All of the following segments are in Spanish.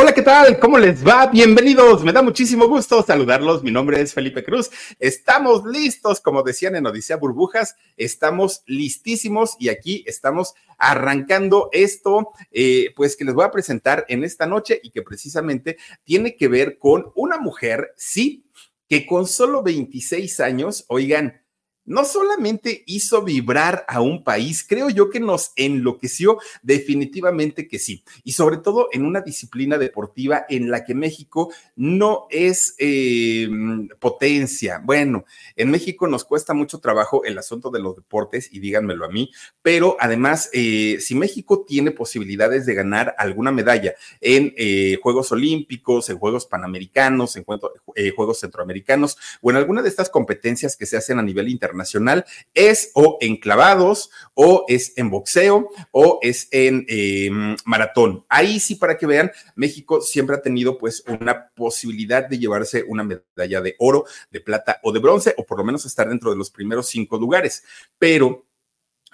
Hola, ¿qué tal? ¿Cómo les va? Bienvenidos. Me da muchísimo gusto saludarlos. Mi nombre es Felipe Cruz. Estamos listos, como decían en Odisea Burbujas, estamos listísimos y aquí estamos arrancando esto, eh, pues que les voy a presentar en esta noche y que precisamente tiene que ver con una mujer, sí, que con solo 26 años, oigan, no solamente hizo vibrar a un país, creo yo que nos enloqueció definitivamente que sí, y sobre todo en una disciplina deportiva en la que México no es eh, potencia. Bueno, en México nos cuesta mucho trabajo el asunto de los deportes, y díganmelo a mí, pero además, eh, si México tiene posibilidades de ganar alguna medalla en eh, Juegos Olímpicos, en Juegos Panamericanos, en Juegos Centroamericanos, o en alguna de estas competencias que se hacen a nivel internacional, nacional es o en clavados, o es en boxeo, o es en em, maratón. Ahí sí, para que vean, México siempre ha tenido pues una posibilidad de llevarse una medalla de oro, de plata o de bronce, o por lo menos estar dentro de los primeros cinco lugares. Pero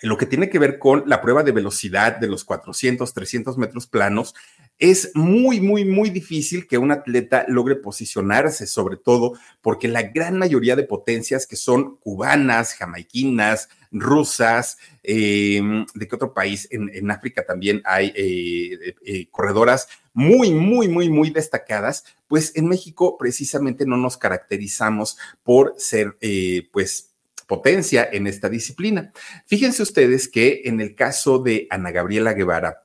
lo que tiene que ver con la prueba de velocidad de los 400, 300 metros planos, es muy, muy, muy difícil que un atleta logre posicionarse, sobre todo porque la gran mayoría de potencias que son cubanas, jamaiquinas, rusas, em, ¿de qué otro país? En, África también hay eh, eh, corredoras muy, muy, muy, muy destacadas, pues en México precisamente no nos caracterizamos por ser, eh, pues, potencia en esta disciplina. Fíjense ustedes que en el caso de Ana Gabriela Guevara,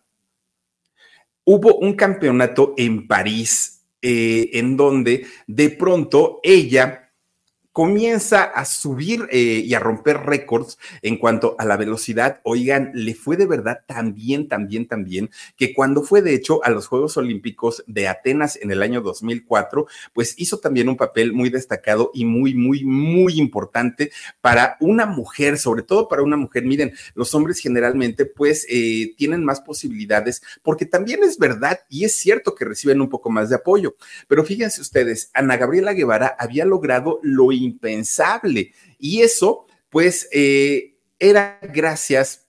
hubo un campeonato en París eh, en donde de pronto ella comienza a subir eh, y a romper récords en cuanto a la velocidad. Oigan, le fue de verdad tan bien, tan bien, tan bien, que cuando fue de hecho a los Juegos Olímpicos de Atenas en el año 2004, pues hizo también un papel muy destacado y muy, muy, muy importante para una mujer, sobre todo para una mujer. Miren, los hombres generalmente pues eh, tienen más posibilidades porque también es verdad y es cierto que reciben un poco más de apoyo. Pero fíjense ustedes, Ana Gabriela Guevara había logrado lo impensable. Y eso, pues, eh, era gracias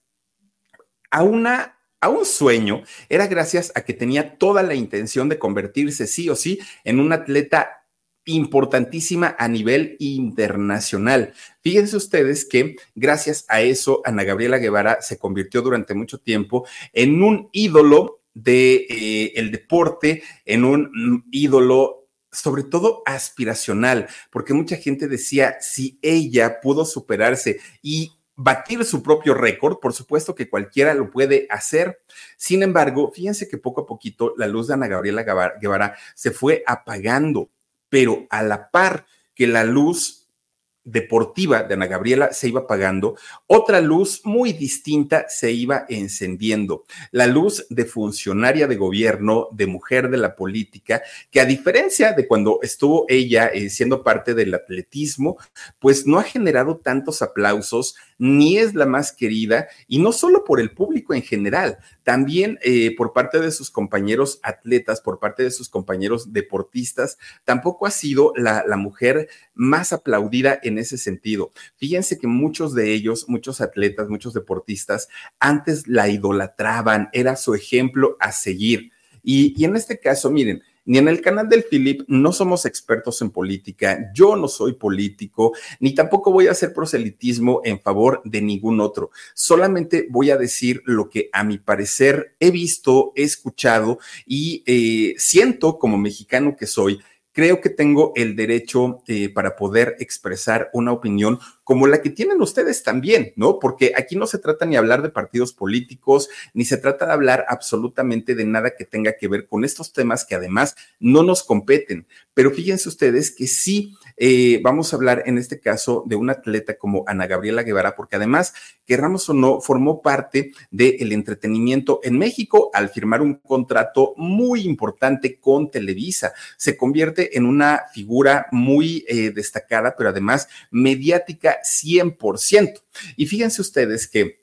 a una a un sueño, era gracias a que tenía toda la intención de convertirse sí o sí en un atleta importantísima a nivel internacional. Fíjense ustedes que gracias a eso Ana Gabriela Guevara se convirtió durante mucho tiempo en un ídolo de eh, el deporte, en un ídolo sobre todo aspiracional, porque mucha gente decía, si ella pudo superarse y batir su propio récord, por supuesto que cualquiera lo puede hacer. Sin embargo, fíjense que poco a poquito la luz de Ana Gabriela Guevara se fue apagando, pero a la par que la luz deportiva de Ana Gabriela se iba apagando, otra luz muy distinta se iba encendiendo, la luz de funcionaria de gobierno, de mujer de la política, que a diferencia de cuando estuvo ella eh, siendo parte del atletismo, pues no ha generado tantos aplausos, ni es la más querida, y no solo por el público en general, también eh, por parte de sus compañeros atletas, por parte de sus compañeros deportistas, tampoco ha sido la, la mujer más aplaudida en ese sentido. Fíjense que muchos de ellos, muchos atletas, muchos deportistas, antes la idolatraban, era su ejemplo a seguir. Y, en este caso, miren, ni en el canal del Philip no somos expertos en política, yo no soy político, ni tampoco voy a hacer proselitismo en favor de ningún otro. Solamente voy a decir lo que a mi parecer he visto, he escuchado y eh, siento como mexicano que soy creo que tengo el derecho eh, para poder expresar una opinión como la que tienen ustedes también, ¿no? Porque aquí no se trata ni hablar de partidos políticos, ni se trata de hablar absolutamente de nada que tenga que ver con estos temas que además no nos competen. Pero fíjense ustedes que sí eh, vamos a hablar en este caso de una atleta como Ana Gabriela Guevara, porque además, querramos o no, formó parte del entretenimiento en México al firmar un contrato muy importante con Televisa. Se convierte en una figura muy eh, destacada, pero además mediática 100%. Y fíjense ustedes que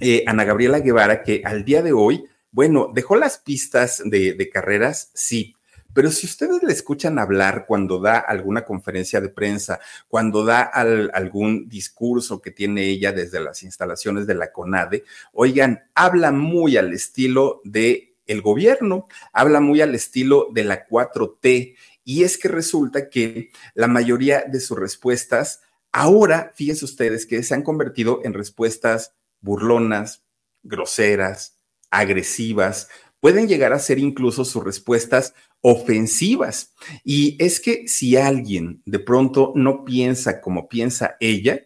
eh, Ana Gabriela Guevara, que al día de hoy, bueno, dejó las pistas de, carreras, sí, pero si ustedes le escuchan hablar cuando da alguna conferencia de prensa, cuando da algún discurso que tiene ella desde las instalaciones de la CONADE, oigan, habla muy al estilo de el gobierno, habla muy al estilo de la 4T. Y es que resulta que la mayoría de sus respuestas ahora, fíjense ustedes que se han convertido en respuestas burlonas, groseras, agresivas, pueden llegar a ser incluso sus respuestas ofensivas. Y es que si alguien de pronto no piensa como piensa ella,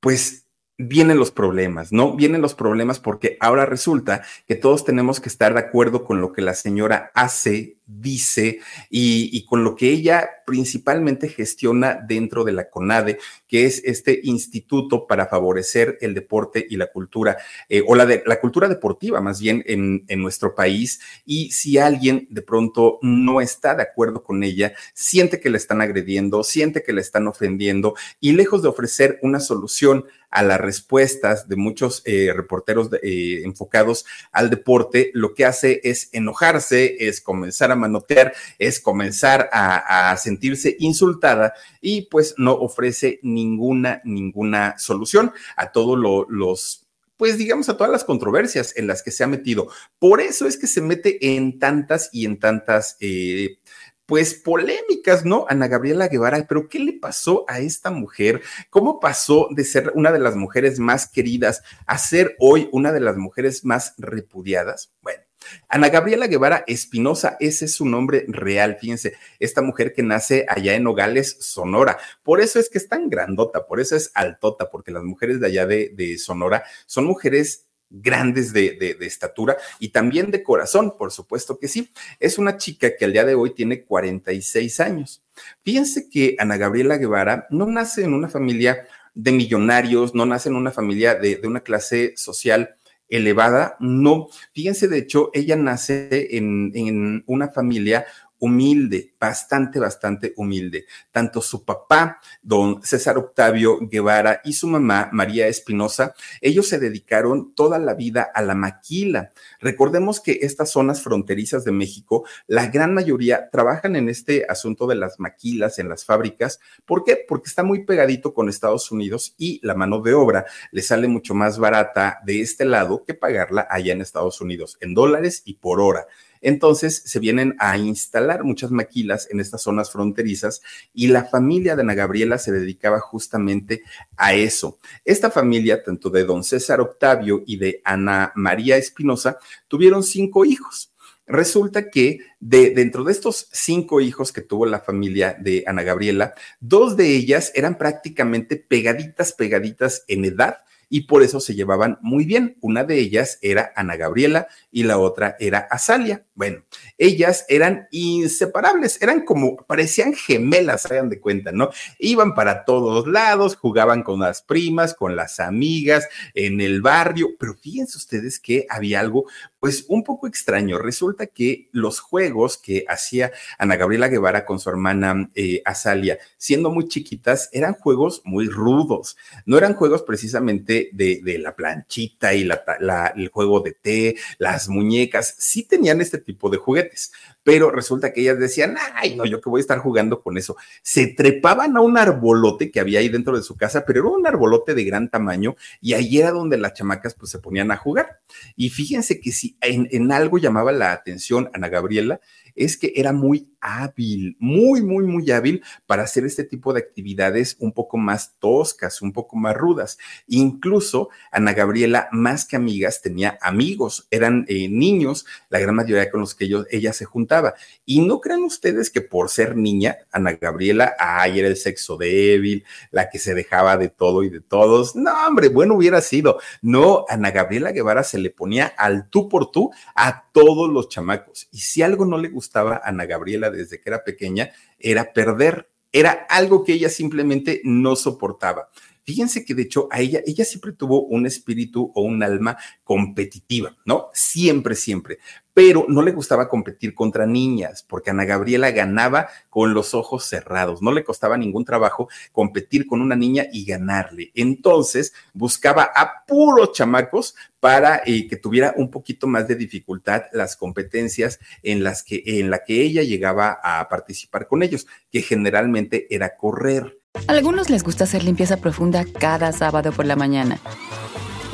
pues vienen los problemas, ¿no? Vienen los problemas porque ahora resulta que todos tenemos que estar de acuerdo con lo que la señora hace, dice y, con lo que ella principalmente gestiona dentro de la CONADE, que es este instituto para favorecer el deporte y la cultura, eh, o la, de, la cultura deportiva más bien en, nuestro país. Y si alguien de pronto no está de acuerdo con ella, siente que le están agrediendo, siente que le están ofendiendo y lejos de ofrecer una solución a las respuestas de muchos eh, reporteros eh, enfocados al deporte, lo que hace es enojarse, es comenzar a manotear, es comenzar a, sentirse insultada y pues no ofrece ninguna, ninguna solución a todos los pues digamos, a todas las controversias en las que se ha metido. Por eso es que se mete en tantas y en tantas eh, pues polémicas, ¿no? Ana Gabriela Guevara, pero ¿qué le pasó a esta mujer? ¿Cómo pasó de ser una de las mujeres más queridas a ser hoy una de las mujeres más repudiadas? Bueno. Ana Gabriela Guevara Espinosa, ese es su nombre real, fíjense, esta mujer que nace allá en Nogales, Sonora. Por eso es que es tan grandota, por eso es altota, porque las mujeres de allá de, de Sonora son mujeres grandes de, estatura y también de corazón, por supuesto que sí. Es una chica que al día de hoy tiene 46 años. Fíjense que Ana Gabriela Guevara no nace en una familia de millonarios, no nace en una familia de, una clase social elevada, no. Fíjense, de hecho, ella nace en, en una familia humilde, bastante, bastante humilde. Tanto su papá, don César Octavio Guevara, y su mamá, María Espinosa, ellos se dedicaron toda la vida a la maquila. Recordemos que estas zonas fronterizas de México, la gran mayoría trabajan en este asunto de las maquilas, en las fábricas. ¿Por qué? Porque está muy pegadito con Estados Unidos y la mano de obra le sale mucho más barata de este lado que pagarla allá en Estados Unidos, en dólares y por hora. Entonces se vienen a instalar muchas maquilas en estas zonas fronterizas y la familia de Ana Gabriela se dedicaba justamente a eso. Esta familia, tanto de don César Octavio y de Ana María Espinosa, tuvieron cinco hijos. Resulta que de, dentro de estos cinco hijos que tuvo la familia de Ana Gabriela, dos de ellas eran prácticamente pegaditas, pegaditas en edad y por eso se llevaban muy bien. Una de ellas era Ana Gabriela y la otra era Azalia. Bueno, ellas eran inseparables, eran como, parecían gemelas, hagan de cuenta, ¿no? Iban para todos lados, jugaban con las primas, con las amigas, en el barrio, pero fíjense ustedes que había algo, pues un poco extraño. Resulta que los juegos que hacía Ana Gabriela Guevara con su hermana eh, Azalia, siendo muy chiquitas, eran juegos muy rudos, no eran juegos precisamente de, la planchita y el juego de té, las muñecas, sí tenían este tipo de juguetes, pero resulta que ellas decían, ay, no, yo que voy a estar jugando con eso. Se trepaban a un arbolote que había ahí dentro de su casa, pero era un arbolote de gran tamaño y ahí era donde las chamacas pues se ponían a jugar. Y fíjense que si en, en algo llamaba la atención Ana Gabriela, es que era muy hábil, muy, muy, muy hábil para hacer este tipo de actividades un poco más toscas, un poco más rudas. Incluso Ana Gabriela, más que amigas, tenía amigos, eran eh, niños, la gran mayoría con los que ellos, ella se juntaba. Y no crean ustedes que por ser niña, Ana Gabriela, ay, era el sexo débil, la que se dejaba de todo y de todos. No, hombre, bueno hubiera sido. No, Ana Gabriela Guevara se le ponía al tú por tú a todos los chamacos. Y si algo no le gustaba a Ana Gabriela desde que era pequeña era perder, era algo que ella simplemente no soportaba. Fíjense que de hecho a ella, ella siempre tuvo un espíritu o un alma competitiva, ¿no? Siempre, siempre. Pero no le gustaba competir contra niñas, porque Ana Gabriela ganaba con los ojos cerrados. No le costaba ningún trabajo competir con una niña y ganarle. Entonces buscaba a puros chamacos para eh, que tuviera un poquito más de dificultad las competencias en las que en la que ella llegaba a participar con ellos, que generalmente era correr. A algunos les gusta hacer limpieza profunda cada sábado por la mañana.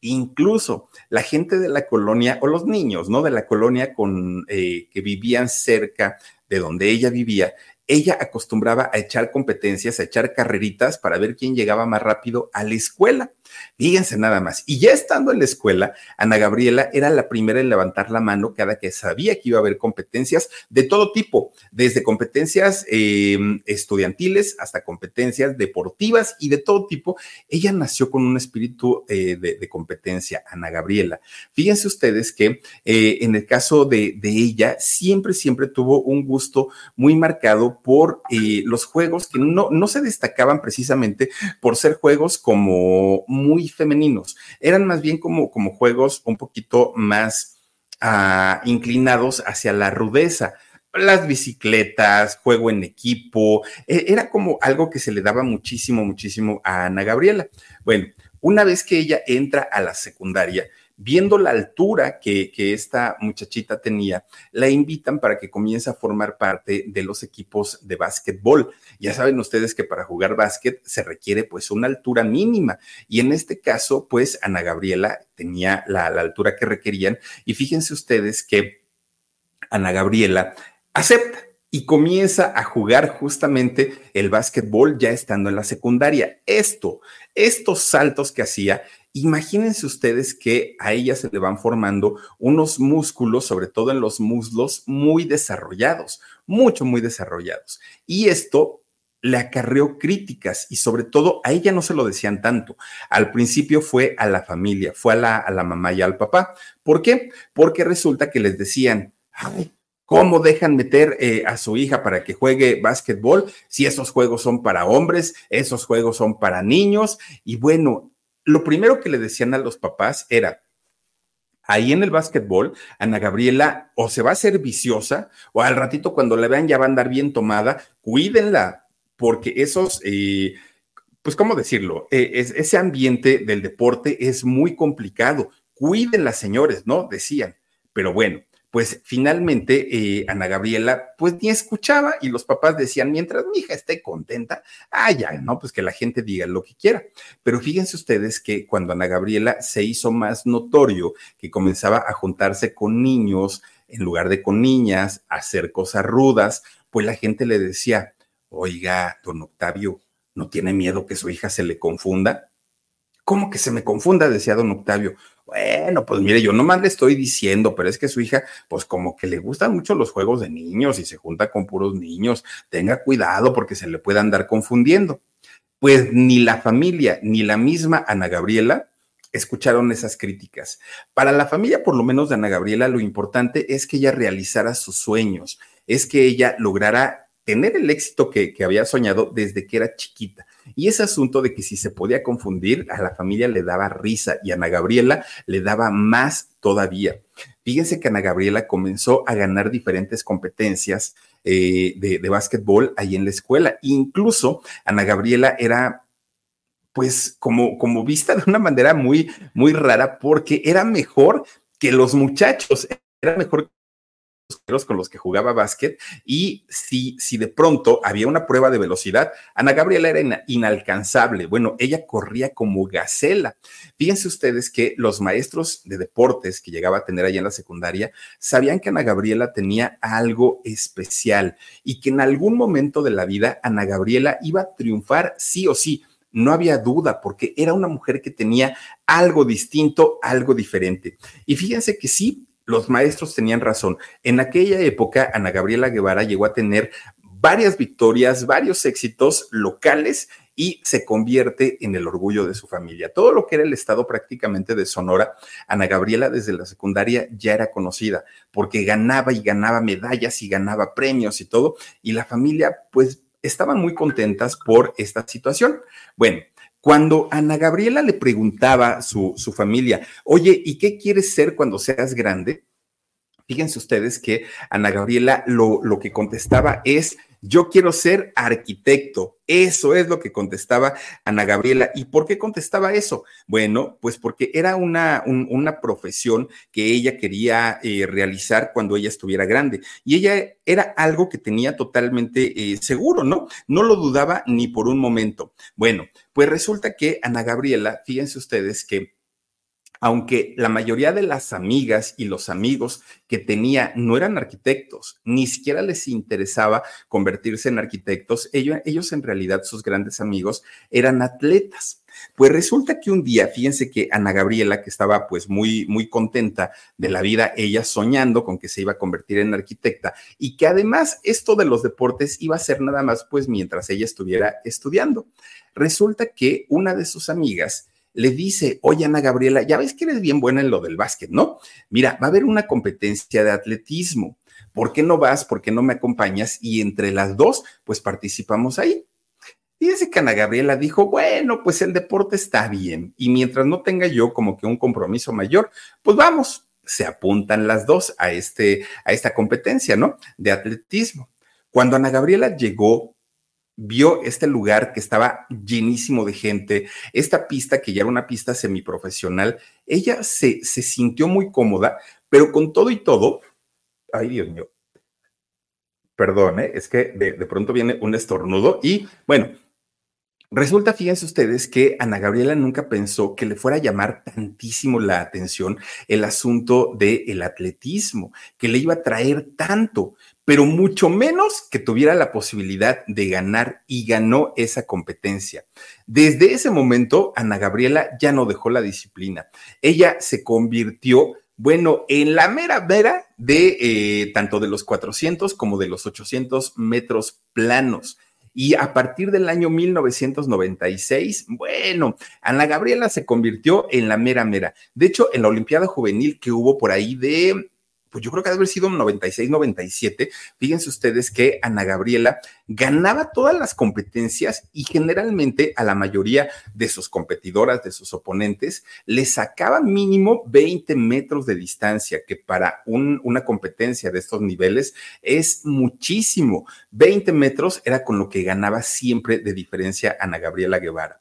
Incluso la gente de la colonia o los niños, ¿no? De la colonia con eh, que vivían cerca de donde ella vivía, ella acostumbraba a echar competencias, a echar carreritas para ver quién llegaba más rápido a la escuela. Fíjense nada más. Y ya estando en la escuela, Ana Gabriela era la primera en levantar la mano cada que sabía que iba a haber competencias de todo tipo, desde competencias em, estudiantiles hasta competencias deportivas y de todo tipo. Ella nació con un espíritu eh, de, competencia, Ana Gabriela. Fíjense ustedes que eh, en el caso de, de, ella, siempre, siempre tuvo un gusto muy marcado por eh, los juegos que no, no se destacaban precisamente por ser juegos como muy femeninos, eran más bien como, como juegos un poquito más ah, inclinados hacia la rudeza las bicicletas, juego en equipo, e, era como algo que se le daba muchísimo, muchísimo a Ana Gabriela. Bueno, una vez que ella entra a la secundaria, viendo la altura que, esta muchachita tenía, la invitan para que comience a formar parte de los equipos de básquetbol. Ya saben ustedes que para jugar básquet se requiere pues una altura mínima y en este caso pues Ana Gabriela tenía la, la altura que requerían y fíjense ustedes que Ana Gabriela acepta y comienza a jugar justamente el básquetbol ya estando en la secundaria. Esto, estos saltos que hacía, imagínense ustedes que a ella se le van formando unos músculos, sobre todo en los muslos, muy desarrollados, mucho, muy desarrollados. Y esto le acarreó críticas y sobre todo a ella no se lo decían tanto. Al principio fue a la familia, fue a la, a la mamá y al papá. ¿Por qué? Porque resulta que les decían, ¿Cómo dejan meter eh, a su hija para que juegue básquetbol si esos juegos son para hombres, esos juegos son para niños? Y bueno, lo primero que le decían a los papás era, ahí en el básquetbol, Ana Gabriela o se va a hacer viciosa o al ratito cuando la vean ya va a andar bien tomada, cuídenla, porque esos... Eh, pues, ¿cómo decirlo? Eh, ese ambiente del deporte es muy complicado. Cuídenla, señores, ¿no? Decían. Pero bueno, pues finalmente eh, Ana Gabriela pues ni escuchaba y los papás decían, mientras mi hija esté contenta, ah, ya, no, pues que la gente diga lo que quiera. Pero fíjense ustedes que cuando Ana Gabriela se hizo más notorio, que comenzaba a juntarse con niños en lugar de con niñas, a hacer cosas rudas, pues la gente le decía, oiga, don Octavio, ¿no tiene miedo que su hija se le confunda? ¿Cómo que se me confunda? decía don Octavio. Bueno, pues mire, yo nomás le estoy diciendo, pero es que su hija, pues como que le gustan mucho los juegos de niños y se junta con puros niños. Tenga cuidado porque se le puede andar confundiendo. Pues ni la familia ni la misma Ana Gabriela escucharon esas críticas. Para la familia, por lo menos de Ana Gabriela, lo importante es que ella realizara sus sueños, es que ella lograra tener el éxito que, que había soñado desde que era chiquita Y ese asunto de que si se podía confundir, a la familia le daba risa y a Ana Gabriela le daba más todavía. Fíjense que Ana Gabriela comenzó a ganar diferentes competencias eh, de, de básquetbol ahí en la escuela. Incluso Ana Gabriela era pues como, como vista de una manera muy, muy rara porque era mejor que los muchachos, era mejor con los que jugaba básquet y si, si de pronto había una prueba de velocidad, Ana Gabriela era inalcanzable. Bueno, ella corría como gacela. Fíjense ustedes que los maestros de deportes que llegaba a tener allá en la secundaria sabían que Ana Gabriela tenía algo especial y que en algún momento de la vida Ana Gabriela iba a triunfar sí o sí. No había duda porque era una mujer que tenía algo distinto, algo diferente. Y fíjense que sí, los maestros tenían razón. En aquella época, Ana Gabriela Guevara llegó a tener varias victorias, varios éxitos locales y se convierte en el orgullo de su familia. Todo lo que era el estado prácticamente de Sonora, Ana Gabriela desde la secundaria ya era conocida porque ganaba y ganaba medallas y ganaba premios y todo, y la familia pues estaban muy contentas por esta situación. Bueno, cuando Ana Gabriela le preguntaba su, su familia, oye, ¿y qué quieres ser cuando seas grande? Fíjense ustedes que Ana Gabriela lo, lo que contestaba es, yo quiero ser arquitecto. Eso es lo que contestaba Ana Gabriela. ¿Y por qué contestaba eso? Bueno, pues porque era una, una profesión que ella quería eh, realizar cuando ella estuviera grande. Y ella era algo que tenía totalmente eh, seguro, ¿no? No lo dudaba ni por un momento. Bueno, pues resulta que Ana Gabriela, fíjense ustedes que aunque la mayoría de las amigas y los amigos que tenía no eran arquitectos, ni siquiera les interesaba convertirse en arquitectos, ellos, ellos en realidad, sus grandes amigos, eran atletas. Pues resulta que un día, fíjense que Ana Gabriela, que estaba pues muy, muy contenta de la vida, ella soñando con que se iba a convertir en arquitecta y que además esto de los deportes iba a ser nada más pues mientras ella estuviera estudiando. Resulta que una de sus amigas, le dice, oye Ana Gabriela, ya ves que eres bien buena en lo del básquet, ¿no? Mira, va a haber una competencia de atletismo. ¿Por qué no vas? ¿Por qué no me acompañas? Y entre las dos, pues participamos ahí. Fíjese que Ana Gabriela dijo, bueno, pues el deporte está bien y mientras no tenga yo como que un compromiso mayor, pues vamos, se apuntan las dos a, este, a esta competencia, ¿no? De atletismo. Cuando Ana Gabriela llegó vio este lugar que estaba llenísimo de gente, esta pista que ya era una pista semiprofesional, ella se, se sintió muy cómoda, pero con todo y todo, ay Dios mío, perdón, ¿eh? es que de, de pronto viene un estornudo y bueno, Resulta, fíjense ustedes, que Ana Gabriela nunca pensó que le fuera a llamar tantísimo la atención el asunto del atletismo, que le iba a traer tanto pero mucho menos que tuviera la posibilidad de ganar y ganó esa competencia. Desde ese momento, Ana Gabriela ya no dejó la disciplina. Ella se convirtió, bueno, en la mera mera de eh, tanto de los 400 como de los 800 metros planos. Y a partir del año 1996, bueno, Ana Gabriela se convirtió en la mera mera. De hecho, en la Olimpiada Juvenil que hubo por ahí de pues yo creo que debe haber sido 96, 97. Fíjense ustedes que Ana Gabriela ganaba todas las competencias y generalmente a la mayoría de sus competidoras, de sus oponentes, le sacaba mínimo 20 metros de distancia, que para una competencia de estos niveles es muchísimo. 20 metros era con lo que ganaba siempre de diferencia Ana Gabriela Guevara.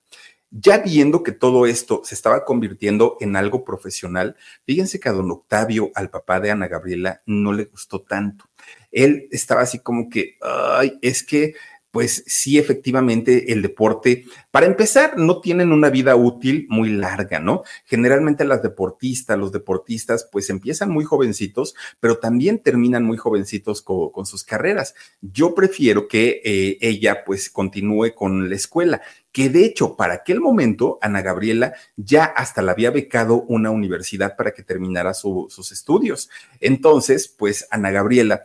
Ya viendo que todo esto se estaba convirtiendo en algo profesional, fíjense que a don Octavio, al papá de Ana Gabriela, no le gustó tanto. Él estaba así como que, ay, es que pues sí, efectivamente, el deporte, para empezar, no tienen una vida útil muy larga, ¿no? Generalmente las deportistas, los deportistas, pues empiezan muy jovencitos, pero también terminan muy jovencitos con, sus carreras. Yo prefiero que eh, ella, pues, continúe con la escuela, que de hecho, para aquel momento, Ana Gabriela ya hasta la había becado una universidad para que terminara sus estudios. Entonces, pues, Ana Gabriela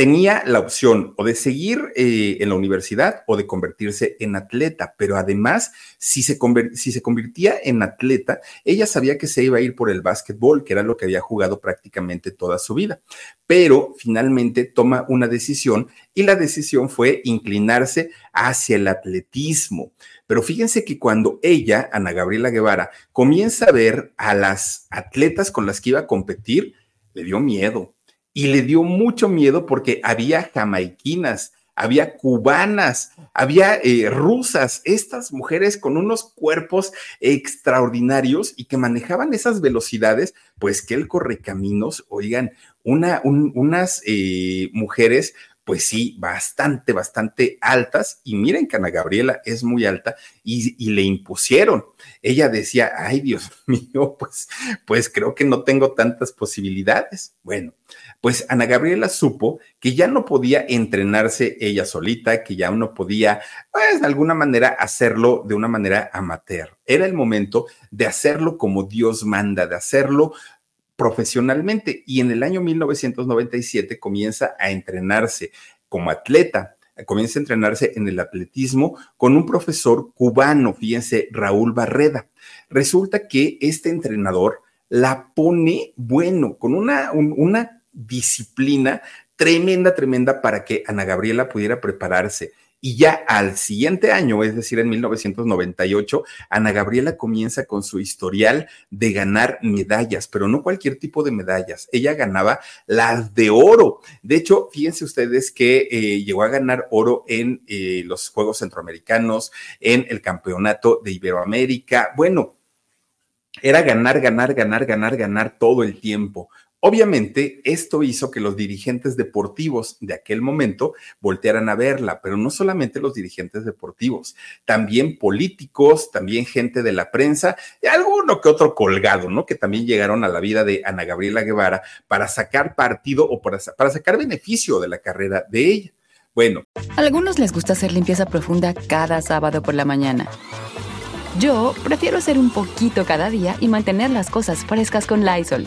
tenía la opción o de seguir eh, en la universidad o de convertirse en atleta, pero además, si se, si se convertía en atleta, ella sabía que se iba a ir por el básquetbol, que era lo que había jugado prácticamente toda su vida, pero finalmente toma una decisión y la decisión fue inclinarse hacia el atletismo. Pero fíjense que cuando ella, Ana Gabriela Guevara, comienza a ver a las atletas con las que iba a competir, le dio miedo y le dio mucho miedo porque había jamaiquinas, había cubanas, había eh, rusas, estas mujeres con unos cuerpos extraordinarios y que manejaban esas velocidades, pues que el correcaminos, oigan, una, unas eh, mujeres pues sí, bastante, bastante altas. Y miren que Ana Gabriela es muy alta y, y, le impusieron. Ella decía, ay Dios mío, pues, pues creo que no tengo tantas posibilidades. Bueno, pues Ana Gabriela supo que ya no podía entrenarse ella solita, que ya no podía, pues de alguna manera, hacerlo de una manera amateur. Era el momento de hacerlo como Dios manda, de hacerlo profesionalmente y en el año 1997 comienza a entrenarse como atleta comienza a entrenarse en el atletismo con un profesor cubano, fíjense, Raúl Barreda. Resulta que este entrenador la pone, bueno, con una, una disciplina tremenda, tremenda para que Ana Gabriela pudiera prepararse. Y ya al siguiente año, es decir, en 1998, Ana Gabriela comienza con su historial de ganar medallas, pero no cualquier tipo de medallas. Ella ganaba las de oro. De hecho, fíjense ustedes que eh, llegó a ganar oro en eh, los Juegos Centroamericanos, en el Campeonato de Iberoamérica. Bueno, era ganar, ganar, ganar, ganar, ganar todo el tiempo. Obviamente, esto hizo que los dirigentes deportivos de aquel momento voltearan a verla, pero no solamente los dirigentes deportivos, también políticos, también gente de la prensa y alguno que otro colgado, ¿no? Que también llegaron a la vida de Ana Gabriela Guevara para sacar partido o para, sacar beneficio de la carrera de ella. Bueno. A algunos les gusta hacer limpieza profunda cada sábado por la mañana. Yo prefiero hacer un poquito cada día y mantener las cosas frescas con Lysol.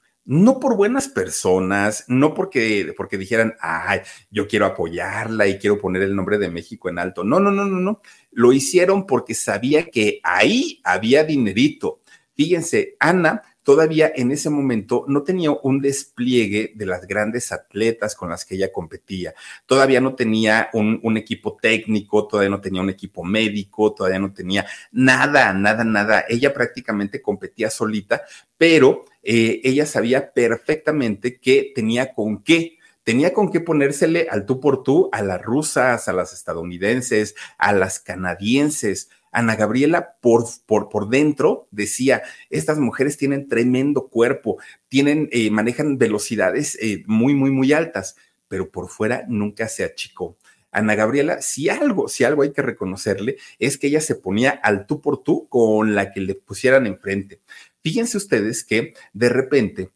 No por buenas personas, no porque, porque dijeran, ay, yo quiero apoyarla y quiero poner el nombre de México en alto. No, no, no, no, no. Lo hicieron porque sabía que ahí había dinerito. Fíjense, Ana todavía en ese momento no tenía un despliegue de las grandes atletas con las que ella competía. Todavía no tenía un, equipo técnico, todavía no tenía un equipo médico, todavía no tenía nada, nada, nada. Ella prácticamente competía solita, pero eh, ella sabía perfectamente que tenía con qué tenía con qué ponérsele al tú por tú a las rusas, a las estadounidenses, a las canadienses. Ana Gabriela por, por, por dentro decía, estas mujeres tienen tremendo cuerpo, tienen, eh, manejan velocidades eh, muy, muy, muy altas, pero por fuera nunca se achicó. Ana Gabriela, si algo, si algo hay que reconocerle, es que ella se ponía al tú por tú con la que le pusieran enfrente. Fíjense ustedes que de repente,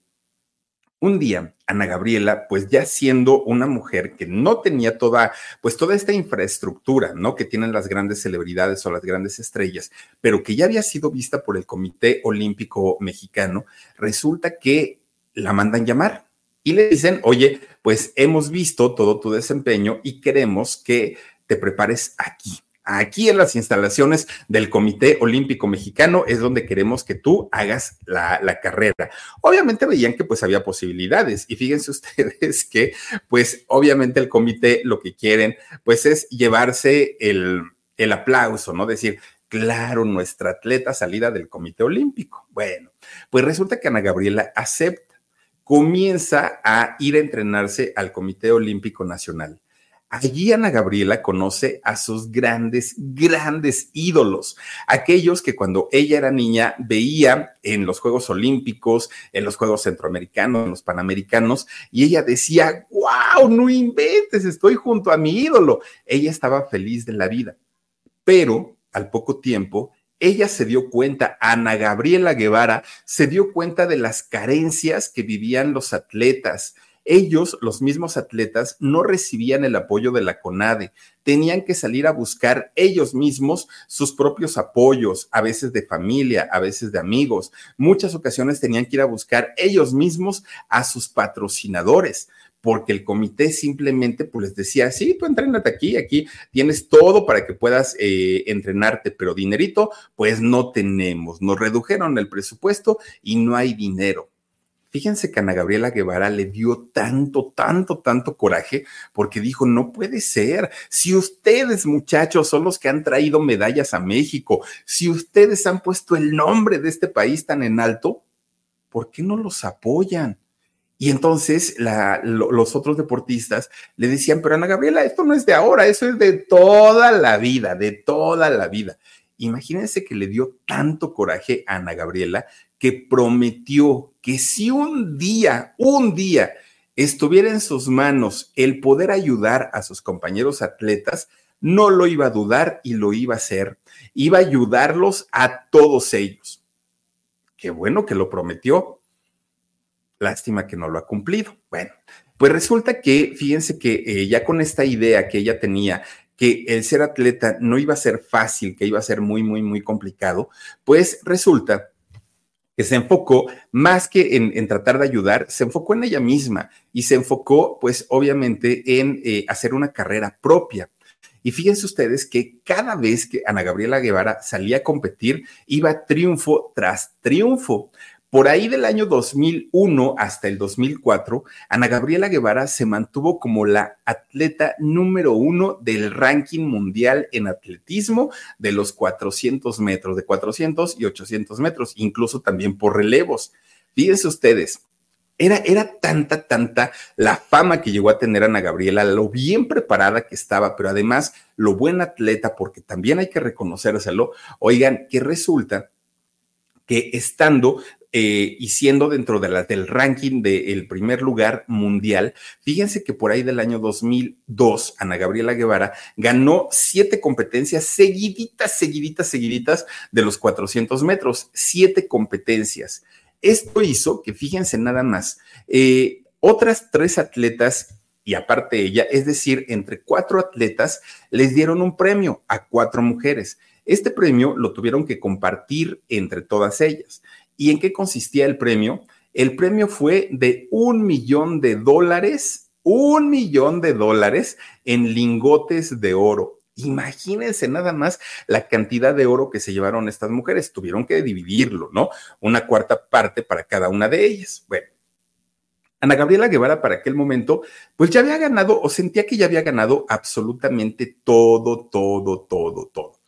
un día, Ana Gabriela, pues ya siendo una mujer que no tenía toda, pues toda esta infraestructura, ¿no? Que tienen las grandes celebridades o las grandes estrellas, pero que ya había sido vista por el Comité Olímpico Mexicano, resulta que la mandan llamar y le dicen, oye, pues hemos visto todo tu desempeño y queremos que te prepares aquí aquí en las instalaciones del Comité Olímpico Mexicano es donde queremos que tú hagas la, carrera. Obviamente veían que pues había posibilidades y fíjense ustedes que pues obviamente el comité lo que quieren pues es llevarse el, el aplauso, ¿no? Decir, claro, nuestra atleta salida del Comité Olímpico. Bueno, pues resulta que Ana Gabriela acepta, comienza a ir a entrenarse al Comité Olímpico Nacional Allí Ana Gabriela conoce a sus grandes, grandes ídolos, aquellos que cuando ella era niña veía en los Juegos Olímpicos, en los Juegos Centroamericanos, en los Panamericanos, y ella decía, wow, no inventes, estoy junto a mi ídolo. Ella estaba feliz de la vida, pero al poco tiempo ella se dio cuenta, Ana Gabriela Guevara se dio cuenta de las carencias que vivían los atletas. Ellos, los mismos atletas, no recibían el apoyo de la CONADE, tenían que salir a buscar ellos mismos sus propios apoyos, a veces de familia, a veces de amigos. Muchas ocasiones tenían que ir a buscar ellos mismos a sus patrocinadores porque el comité simplemente pues les decía, sí, tú entrénate aquí, aquí tienes todo para que puedas eh, entrenarte, pero dinerito, pues no tenemos. Nos redujeron el presupuesto y no hay dinero. Fíjense que Ana Gabriela Guevara le dio tanto, tanto, tanto coraje porque dijo, no puede ser. Si ustedes, muchachos, son los que han traído medallas a México, si ustedes han puesto el nombre de este país tan en alto, ¿por qué no los apoyan? Y entonces los otros deportistas le decían, pero Ana Gabriela, esto no es de ahora, eso es de toda la vida, de toda la vida. Imagínense que le dio tanto coraje a Ana Gabriela que prometió que si un día, un día estuviera en sus manos el poder ayudar a sus compañeros atletas, no lo iba a dudar y lo iba a hacer. Iba a ayudarlos a todos ellos. Qué bueno que lo prometió. Lástima que no lo ha cumplido. Bueno, pues resulta que, fíjense que eh, ya con esta idea que ella tenía, que el ser atleta no iba a ser fácil, que iba a ser muy, muy, muy complicado, pues resulta que se enfocó más que en, tratar de ayudar, se enfocó en ella misma y se enfocó, pues obviamente, en eh, hacer una carrera propia. Y fíjense ustedes que cada vez que Ana Gabriela Guevara salía a competir, iba triunfo tras triunfo. Por ahí del año 2001 hasta el 2004, Ana Gabriela Guevara se mantuvo como la atleta número uno del ranking mundial en atletismo de los 400 metros, de 400 y 800 metros, incluso también por relevos. Fíjense ustedes, era, era, tanta, tanta la fama que llegó a tener Ana Gabriela, lo bien preparada que estaba, pero además lo buen atleta, porque también hay que reconocérselo. Oigan, que resulta que estando eh, y siendo dentro de del ranking del primer lugar mundial, fíjense que por ahí del año 2002, Ana Gabriela Guevara ganó siete competencias seguiditas, seguiditas, seguiditas de los 400 metros, siete competencias. Esto hizo que, fíjense nada más, eh, otras tres atletas y aparte ella, es decir, entre cuatro atletas, les dieron un premio a cuatro mujeres. Este premio lo tuvieron que compartir entre todas ellas. ¿Y en qué consistía el premio? El premio fue de un millón de dólares, un millón de dólares en lingotes de oro. Imagínense nada más la cantidad de oro que se llevaron estas mujeres. Tuvieron que dividirlo, ¿no? Una cuarta parte para cada una de ellas. Bueno, Ana Gabriela Guevara para aquel momento, pues ya había ganado o sentía que ya había ganado absolutamente todo, todo, todo, todo.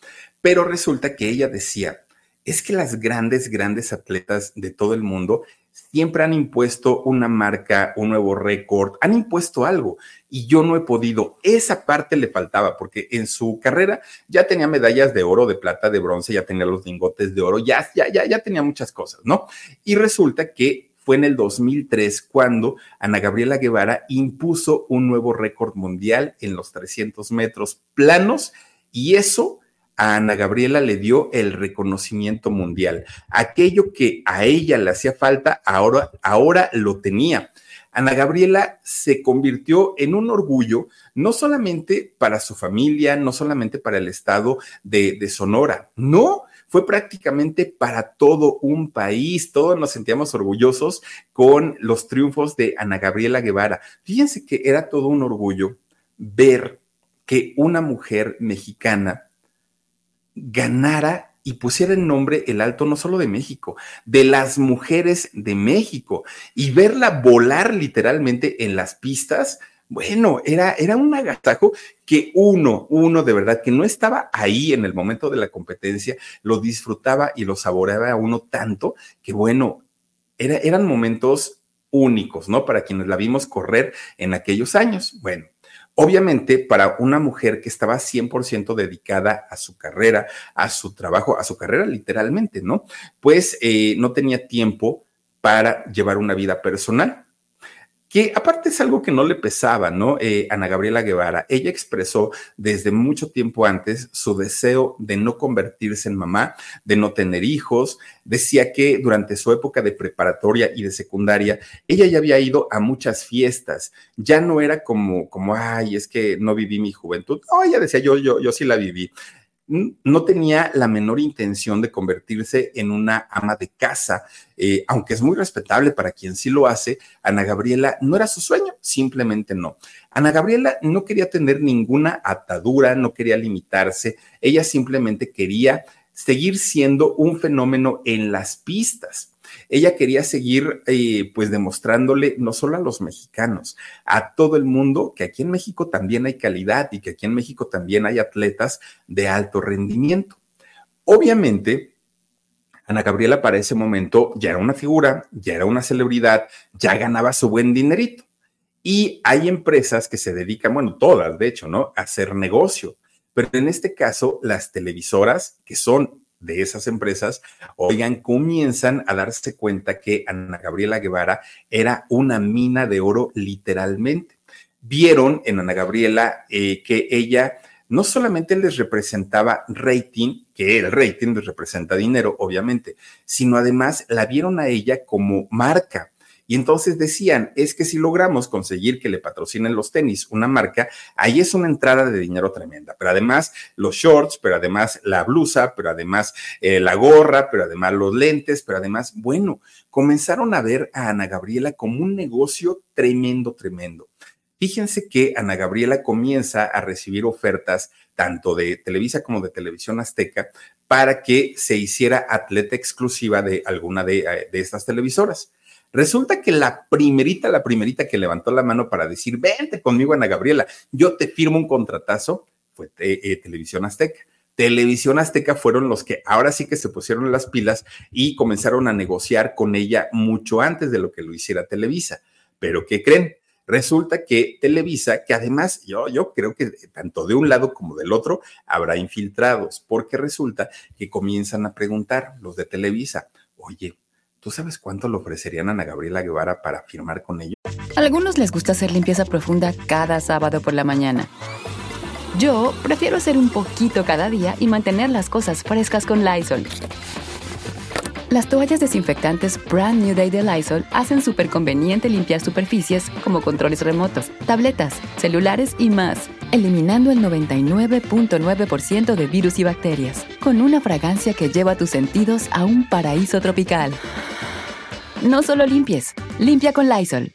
Pero resulta que ella decía, es que las grandes, grandes atletas de todo el mundo siempre han impuesto una marca, un nuevo récord, han impuesto algo y yo no he podido. Esa parte le faltaba porque en su carrera ya tenía medallas de oro, de plata, de bronce, ya tenía los lingotes de oro, ya, ya, ya, ya tenía muchas cosas, ¿no? Y resulta que fue en el 2003 cuando Ana Gabriela Guevara impuso un nuevo récord mundial en los 300 metros planos y eso Ana Gabriela le dio el reconocimiento mundial. Aquello que a ella le hacía falta, ahora, ahora lo tenía. Ana Gabriela se convirtió en un orgullo, no solamente para su familia, no solamente para el estado de, de Sonora, no, fue prácticamente para todo un país. Todos nos sentíamos orgullosos con los triunfos de Ana Gabriela Guevara. Fíjense que era todo un orgullo ver que una mujer mexicana ganara y pusiera en nombre el alto no solo de México, de las mujeres de México y verla volar literalmente en las pistas. Bueno, era, era un agasajo que uno, uno de verdad que no estaba ahí en el momento de la competencia, lo disfrutaba y lo saboreaba a uno tanto que bueno, era, eran momentos únicos, ¿no? Para quienes la vimos correr en aquellos años. Bueno, Obviamente, para una mujer que estaba 100% dedicada a su carrera, a su trabajo, a su carrera literalmente, ¿no? Pues eh, no tenía tiempo para llevar una vida personal. Que aparte es algo que no le pesaba, ¿no? Eh, Ana Gabriela Guevara, ella expresó desde mucho tiempo antes su deseo de no convertirse en mamá, de no tener hijos, decía que durante su época de preparatoria y de secundaria, ella ya había ido a muchas fiestas, ya no era como, como, ay, es que no viví mi juventud, no, ella decía, yo, yo, yo sí la viví, no tenía la menor intención de convertirse en una ama de casa, eh, aunque es muy respetable para quien sí lo hace, Ana Gabriela no era su sueño, simplemente no. Ana Gabriela no quería tener ninguna atadura, no quería limitarse, ella simplemente quería seguir siendo un fenómeno en las pistas. Ella quería seguir eh, pues demostrándole no solo a los mexicanos, a todo el mundo que aquí en México también hay calidad y que aquí en México también hay atletas de alto rendimiento. Obviamente, Ana Gabriela para ese momento ya era una figura, ya era una celebridad, ya ganaba su buen dinerito. Y hay empresas que se dedican, bueno, todas de hecho, ¿no? A hacer negocio. Pero en este caso, las televisoras, que son de esas empresas, oigan, comienzan a darse cuenta que Ana Gabriela Guevara era una mina de oro literalmente. Vieron en Ana Gabriela eh, que ella no solamente les representaba rating, que el rating les representa dinero, obviamente, sino además la vieron a ella como marca. Y entonces decían, es que si logramos conseguir que le patrocinen los tenis una marca, ahí es una entrada de dinero tremenda. Pero además los shorts, pero además la blusa, pero además eh, la gorra, pero además los lentes, pero además, bueno, comenzaron a ver a Ana Gabriela como un negocio tremendo, tremendo. Fíjense que Ana Gabriela comienza a recibir ofertas tanto de Televisa como de Televisión Azteca para que se hiciera atleta exclusiva de alguna de, eh, de estas televisoras. Resulta que la primerita, la primerita que levantó la mano para decir, vente conmigo, Ana Gabriela, yo te firmo un contratazo, fue eh, Televisión Azteca. Televisión Azteca fueron los que ahora sí que se pusieron las pilas y comenzaron a negociar con ella mucho antes de lo que lo hiciera Televisa. Pero ¿qué creen? Resulta que Televisa, que además yo, yo creo que tanto de un lado como del otro habrá infiltrados, porque resulta que comienzan a preguntar los de Televisa, oye, ¿Tú sabes cuánto le ofrecerían a Ana Gabriela Guevara para firmar con ellos? algunos les gusta hacer limpieza profunda cada sábado por la mañana. Yo prefiero hacer un poquito cada día y mantener las cosas frescas con Lysol. Las toallas desinfectantes Brand New Day de Lysol hacen súper conveniente limpiar superficies como controles remotos, tabletas, celulares y más, eliminando el 99.9% de virus y bacterias, con una fragancia que lleva tus sentidos a un paraíso tropical. No solo limpies, limpia con Lysol.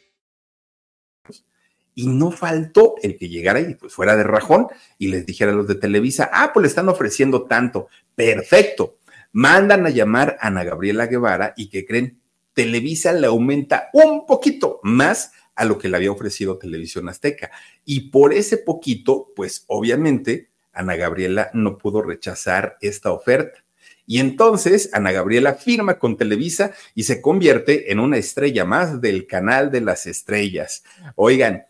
Y no faltó el que llegara y pues fuera de rajón y les dijera a los de Televisa, ah, pues le están ofreciendo tanto. Perfecto. Mandan a llamar a Ana Gabriela Guevara y que creen, Televisa le aumenta un poquito más a lo que le había ofrecido Televisión Azteca. Y por ese poquito, pues obviamente Ana Gabriela no pudo rechazar esta oferta. Y entonces Ana Gabriela firma con Televisa y se convierte en una estrella más del canal de las estrellas. Oigan,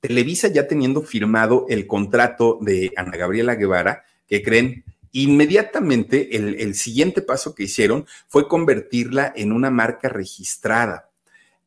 Televisa ya teniendo firmado el contrato de Ana Gabriela Guevara, que creen, inmediatamente el, el, siguiente paso que hicieron fue convertirla en una marca registrada.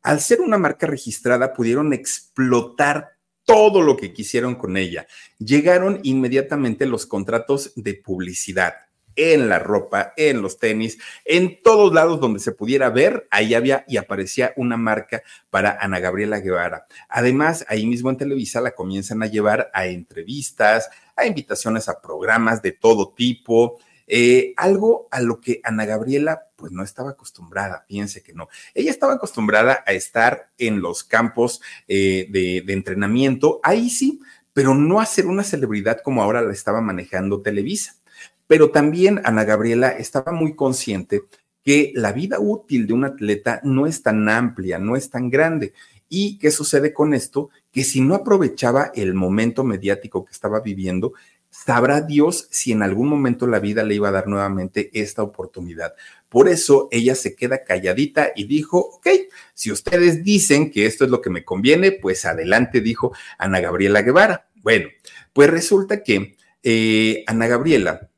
Al ser una marca registrada, pudieron explotar todo lo que quisieron con ella. Llegaron inmediatamente los contratos de publicidad en la ropa, en los tenis, en todos lados donde se pudiera ver, ahí había y aparecía una marca para Ana Gabriela Guevara. Además, ahí mismo en Televisa la comienzan a llevar a entrevistas, a invitaciones a programas de todo tipo, eh, algo a lo que Ana Gabriela pues no estaba acostumbrada, piense que no. Ella estaba acostumbrada a estar en los campos eh, de, de entrenamiento, ahí sí, pero no a ser una celebridad como ahora la estaba manejando Televisa. Pero también Ana Gabriela estaba muy consciente que la vida útil de un atleta no es tan amplia, no es tan grande. ¿Y qué sucede con esto? Que si no aprovechaba el momento mediático que estaba viviendo, sabrá Dios si en algún momento la vida le iba a dar nuevamente esta oportunidad. Por eso ella se queda calladita y dijo, ok, si ustedes dicen que esto es lo que me conviene, pues adelante, dijo Ana Gabriela Guevara. Bueno, pues resulta que eh, Ana Gabriela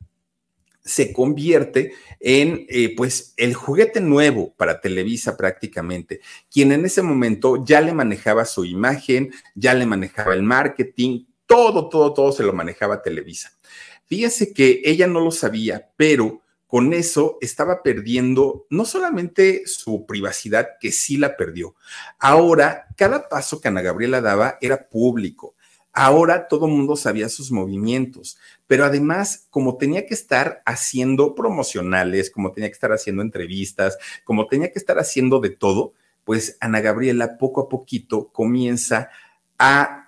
se convierte en eh, pues el juguete nuevo para Televisa prácticamente, quien en ese momento ya le manejaba su imagen, ya le manejaba el marketing, todo, todo, todo se lo manejaba Televisa. Fíjese que ella no lo sabía, pero con eso estaba perdiendo no solamente su privacidad, que sí la perdió, ahora cada paso que Ana Gabriela daba era público. Ahora todo el mundo sabía sus movimientos, pero además, como tenía que estar haciendo promocionales, como tenía que estar haciendo entrevistas, como tenía que estar haciendo de todo, pues Ana Gabriela poco a poquito comienza a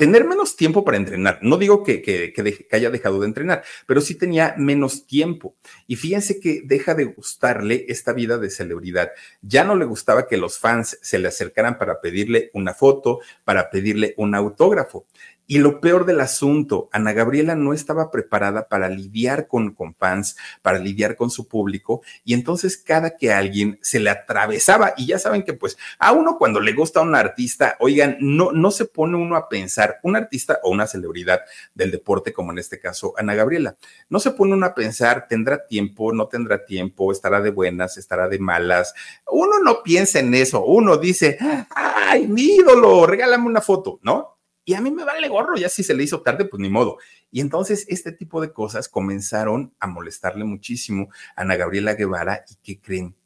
tener menos tiempo para entrenar. No digo que, que, haya dejado de entrenar, pero sí tenía menos tiempo. Y fíjense que deja de gustarle esta vida de celebridad. Ya no le gustaba que los fans se le acercaran para pedirle una foto, para pedirle un autógrafo. Y lo peor del asunto, Ana Gabriela no estaba preparada para lidiar con, fans, para lidiar con su público, y entonces cada que alguien se le atravesaba, y ya saben que pues a uno cuando le gusta un artista, oigan, no, no se pone uno a pensar, un artista o una celebridad del deporte, como en este caso Ana Gabriela, no se pone uno a pensar, tendrá tiempo, no tendrá tiempo, estará de buenas, estará de malas, uno no piensa en eso, uno dice, ay, mi ídolo, regálame una foto, ¿no? Y a mí me vale gorro, ya si se le hizo tarde, pues ni modo. Y entonces este tipo de cosas comenzaron a molestarle muchísimo a Ana Gabriela Guevara. ¿Y qué creen?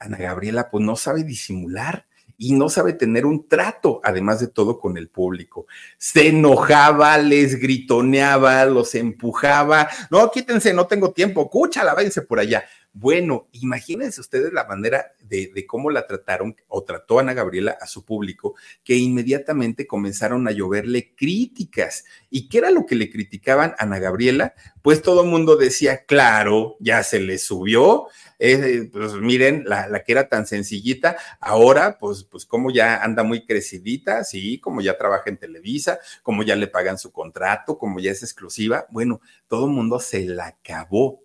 Ana Gabriela pues no sabe disimular y no sabe tener un trato, además de todo, con el público. Se enojaba, les gritoneaba, los empujaba. No, quítense, no tengo tiempo, cúchala, váyanse por allá. Bueno, imagínense ustedes la manera de, cómo la trataron o trató Ana Gabriela a su público, que inmediatamente comenzaron a lloverle críticas. ¿Y qué era lo que le criticaban a Ana Gabriela? Pues todo el mundo decía, claro, ya se le subió, eh, pues miren, la, que era tan sencillita, ahora pues, pues como ya anda muy crecidita, sí, como ya trabaja en Televisa, como ya le pagan su contrato, como ya es exclusiva, bueno, todo el mundo se la acabó.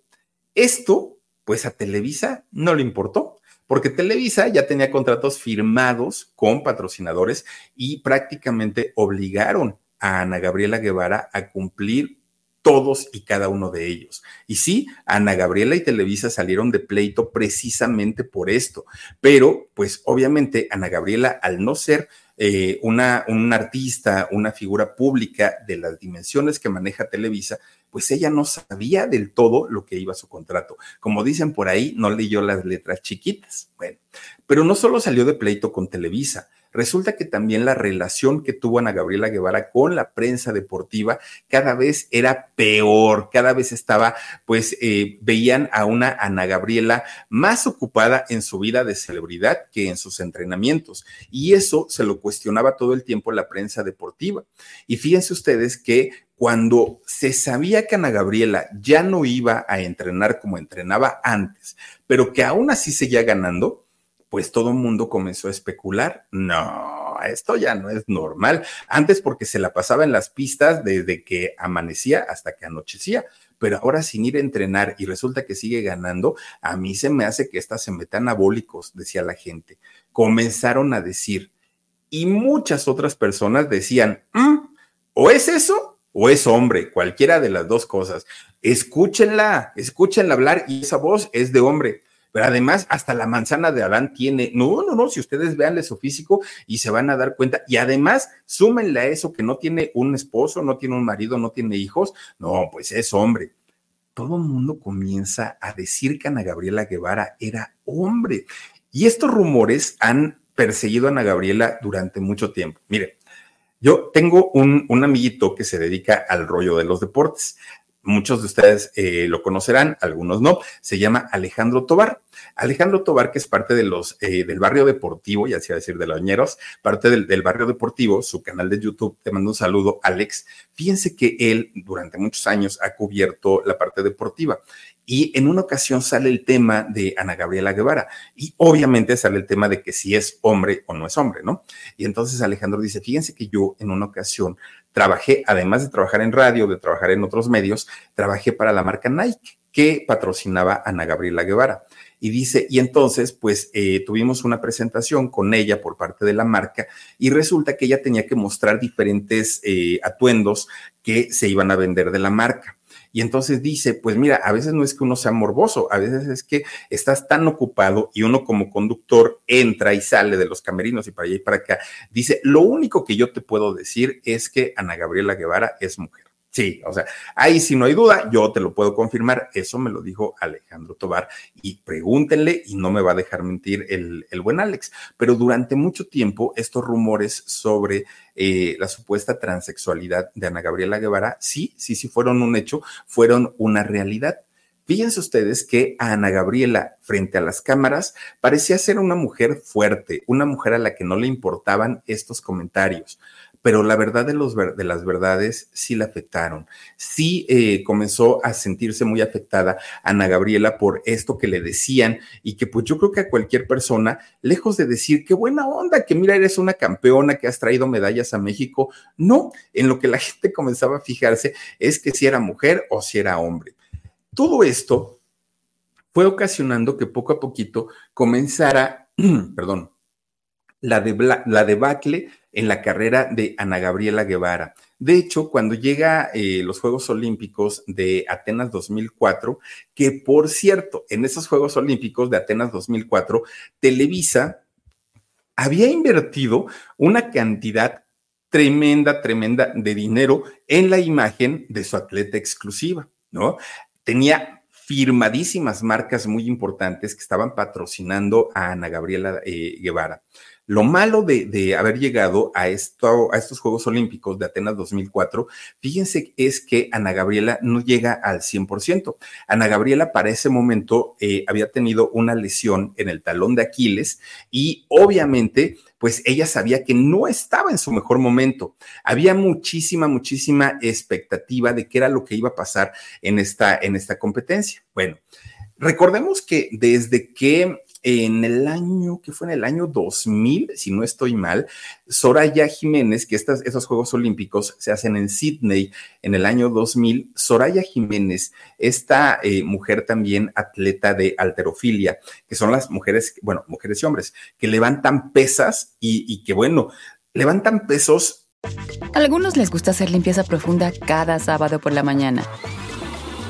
Esto pues a Televisa no le importó, porque Televisa ya tenía contratos firmados con patrocinadores y prácticamente obligaron a Ana Gabriela Guevara a cumplir todos y cada uno de ellos. Y sí, Ana Gabriela y Televisa salieron de pleito precisamente por esto, pero pues obviamente Ana Gabriela, al no ser eh, una, un artista, una figura pública de las dimensiones que maneja Televisa, pues ella no sabía del todo lo que iba a su contrato. Como dicen por ahí, no leyó las letras chiquitas. Bueno, pero no solo salió de pleito con Televisa, Resulta que también la relación que tuvo Ana Gabriela Guevara con la prensa deportiva cada vez era peor, cada vez estaba, pues eh, veían a una Ana Gabriela más ocupada en su vida de celebridad que en sus entrenamientos. Y eso se lo cuestionaba todo el tiempo la prensa deportiva. Y fíjense ustedes que cuando se sabía que Ana Gabriela ya no iba a entrenar como entrenaba antes, pero que aún así seguía ganando, pues todo el mundo comenzó a especular. No, esto ya no es normal. Antes porque se la pasaba en las pistas desde que amanecía hasta que anochecía, pero ahora sin ir a entrenar y resulta que sigue ganando, a mí se me hace que estas se metan abólicos, decía la gente. Comenzaron a decir, y muchas otras personas decían, mm, o es eso o es hombre, cualquiera de las dos cosas. Escúchenla, escúchenla hablar y esa voz es de hombre pero además hasta la manzana de Adán tiene, no, no, no, si ustedes veanle su físico y se van a dar cuenta, y además súmenle a eso que no tiene un esposo, no tiene un marido, no tiene hijos, no, pues es hombre. Todo el mundo comienza a decir que Ana Gabriela Guevara era hombre. Y estos rumores han perseguido a Ana Gabriela durante mucho tiempo. Mire, yo tengo un, un, amiguito que se dedica al rollo de los deportes. Muchos de ustedes eh, lo conocerán, algunos no. Se llama Alejandro Tobar. Alejandro Tobar, que es parte de los, eh, del barrio deportivo, ya se decir de los ñeros, parte del, del, barrio deportivo, su canal de YouTube, te mando un saludo, Alex. Fíjense que él durante muchos años ha cubierto la parte deportiva y en una ocasión sale el tema de Ana Gabriela Guevara y obviamente sale el tema de que si es hombre o no es hombre, ¿no? Y entonces Alejandro dice, fíjense que yo en una ocasión trabajé, además de trabajar en radio, de trabajar en otros medios, trabajé para la marca Nike que patrocinaba a Ana Gabriela Guevara. Y dice, y entonces, pues eh, tuvimos una presentación con ella por parte de la marca y resulta que ella tenía que mostrar diferentes eh, atuendos que se iban a vender de la marca. Y entonces dice, pues mira, a veces no es que uno sea morboso, a veces es que estás tan ocupado y uno como conductor entra y sale de los camerinos y para allá y para acá. Dice, lo único que yo te puedo decir es que Ana Gabriela Guevara es mujer. Sí, o sea, ahí sí no hay duda, yo te lo puedo confirmar, eso me lo dijo Alejandro Tobar y pregúntenle y no me va a dejar mentir el, el buen Alex, pero durante mucho tiempo estos rumores sobre eh, la supuesta transexualidad de Ana Gabriela Guevara, sí, sí, sí fueron un hecho, fueron una realidad. Fíjense ustedes que a Ana Gabriela frente a las cámaras parecía ser una mujer fuerte, una mujer a la que no le importaban estos comentarios pero la verdad de, las verdades sí la afectaron. Sí eh, comenzó a sentirse muy afectada Ana Gabriela por esto que le decían y que pues yo creo que a cualquier persona, lejos de decir qué buena onda, que mira, eres una campeona que has traído medallas a México, no, en lo que la gente comenzaba a fijarse es que si era mujer o si era hombre. Todo esto fue ocasionando que poco a poquito comenzara, perdón, la, de, la debacle en la carrera de Ana Gabriela Guevara. De hecho, cuando llega eh, los Juegos Olímpicos de Atenas 2004, que por cierto, en esos Juegos Olímpicos de Atenas 2004, Televisa había invertido una cantidad tremenda, tremenda de dinero en la imagen de su atleta exclusiva, ¿no? Tenía firmadísimas marcas muy importantes que estaban patrocinando a Ana Gabriela eh, Guevara. Lo malo de, haber llegado a, esto, a estos Juegos Olímpicos de Atenas 2004, fíjense, es que Ana Gabriela no llega al 100%. Ana Gabriela para ese momento eh, había tenido una lesión en el talón de Aquiles y obviamente pues ella sabía que no estaba en su mejor momento. Había muchísima, muchísima expectativa de qué era lo que iba a pasar en esta, en esta competencia. Bueno, recordemos que desde que en el año, que fue en el año 2000, si no estoy mal, Soraya Jiménez, que estas, esos Juegos Olímpicos se hacen en Sydney en el año 2000, Soraya Jiménez, esta eh, mujer también atleta de alterofilia, que son las mujeres, bueno, mujeres y hombres, que levantan pesas y, y que, bueno, levantan pesos. A algunos les gusta hacer limpieza profunda cada sábado por la mañana.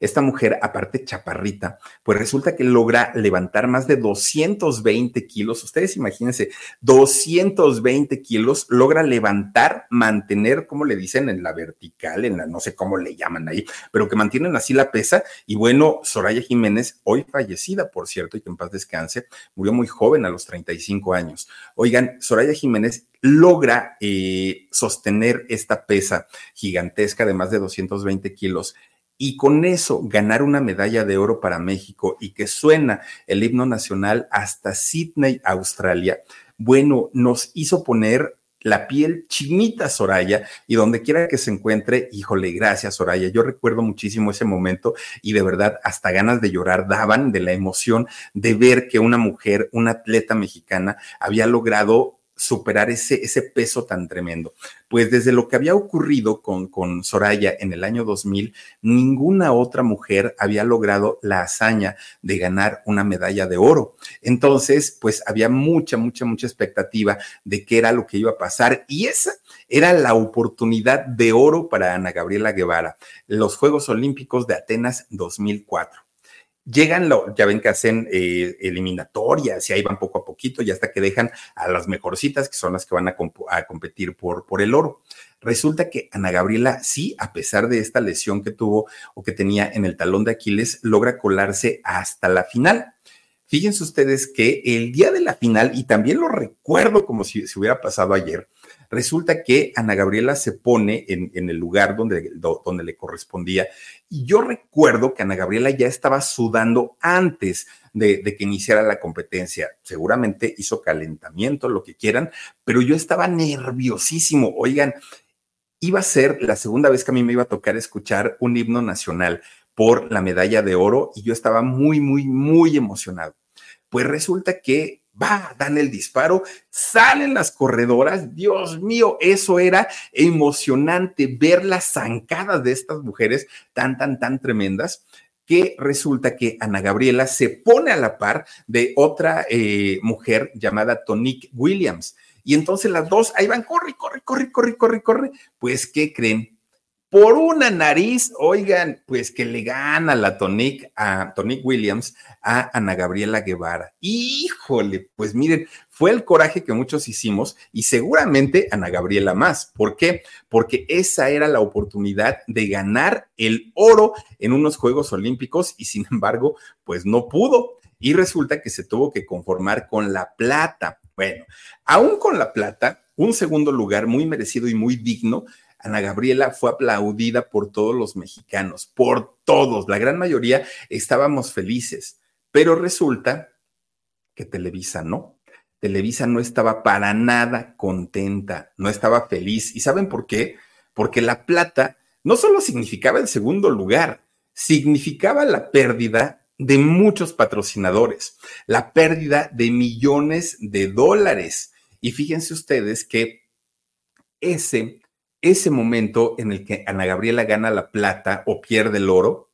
esta mujer, aparte chaparrita, pues resulta que logra levantar más de 220 kilos. Ustedes imagínense, 220 kilos logra levantar, mantener, como le dicen, en la vertical, en la no sé cómo le llaman ahí, pero que mantienen así la pesa. Y bueno, Soraya Jiménez, hoy fallecida, por cierto, y que en paz descanse, murió muy joven a los 35 años. Oigan, Soraya Jiménez logra eh, sostener esta pesa gigantesca de más de 220 kilos y con eso ganar una medalla de oro para México y que suena el himno nacional hasta Sydney, Australia, bueno, nos hizo poner la piel chinita Soraya y donde quiera que se encuentre, híjole, gracias Soraya. Yo recuerdo muchísimo ese momento y de verdad hasta ganas de llorar daban de la emoción de ver que una mujer, una atleta mexicana había logrado superar ese, ese peso tan tremendo. Pues desde lo que había ocurrido con, con Soraya en el año 2000, ninguna otra mujer había logrado la hazaña de ganar una medalla de oro. Entonces, pues había mucha, mucha, mucha expectativa de qué era lo que iba a pasar y esa era la oportunidad de oro para Ana Gabriela Guevara, los Juegos Olímpicos de Atenas 2004 llegan, lo, ya ven que hacen eh, eliminatorias y ahí van poco a poquito y hasta que dejan a las mejorcitas, que son las que van a, competir por, por el oro. Resulta que Ana Gabriela, sí, a pesar de esta lesión que tuvo o que tenía en el talón de Aquiles, logra colarse hasta la final. Fíjense ustedes que el día de la final, y también lo recuerdo como si se hubiera pasado ayer, Resulta que Ana Gabriela se pone en, el lugar donde, le correspondía. Y yo recuerdo que Ana Gabriela ya estaba sudando antes de, de, que iniciara la competencia. Seguramente hizo calentamiento, lo que quieran, pero yo estaba nerviosísimo. Oigan, iba a ser la segunda vez que a mí me iba a tocar escuchar un himno nacional por la medalla de oro y yo estaba muy, muy, muy emocionado. Pues resulta que va, dan el disparo, salen las corredoras, Dios mío, eso era emocionante ver las zancadas de estas mujeres tan, tan, tan tremendas que resulta que Ana Gabriela se pone a la par de otra eh, mujer llamada Tonique Williams. Y entonces las dos ahí van, corre, corre, corre, corre, corre, corre. Pues, ¿qué creen? Por una nariz, oigan, pues que le gana la Tonic a Tonic Williams a Ana Gabriela Guevara. Híjole, pues miren, fue el coraje que muchos hicimos y seguramente Ana Gabriela más. ¿Por qué? Porque esa era la oportunidad de ganar el oro en unos Juegos Olímpicos y sin embargo, pues no pudo. Y resulta que se tuvo que conformar con la plata. Bueno, aún con la plata, un segundo lugar muy merecido y muy digno Ana Gabriela fue aplaudida por todos los mexicanos, por todos, la gran mayoría estábamos felices, pero resulta que Televisa no. Televisa no estaba para nada contenta, no estaba feliz. ¿Y saben por qué? Porque la plata no solo significaba el segundo lugar, significaba la pérdida de muchos patrocinadores, la pérdida de millones de dólares. Y fíjense ustedes que ese ese momento en el que Ana Gabriela gana la plata o pierde el oro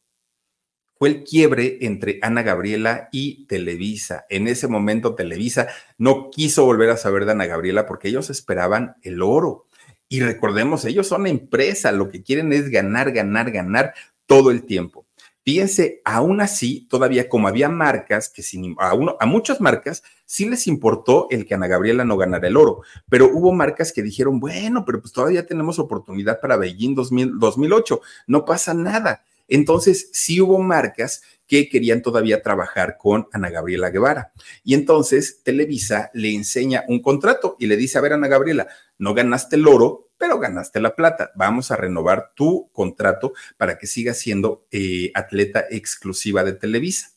fue el quiebre entre Ana Gabriela y Televisa. En ese momento Televisa no quiso volver a saber de Ana Gabriela porque ellos esperaban el oro. Y recordemos, ellos son empresa, lo que quieren es ganar, ganar, ganar todo el tiempo. Fíjense, aún así, todavía como había marcas que sin, a, uno, a muchas marcas sí les importó el que Ana Gabriela no ganara el oro, pero hubo marcas que dijeron, bueno, pero pues todavía tenemos oportunidad para Beijing 2008, no pasa nada. Entonces, sí hubo marcas que querían todavía trabajar con Ana Gabriela Guevara. Y entonces Televisa le enseña un contrato y le dice, a ver, Ana Gabriela, no ganaste el oro, pero ganaste la plata. Vamos a renovar tu contrato para que sigas siendo eh, atleta exclusiva de Televisa.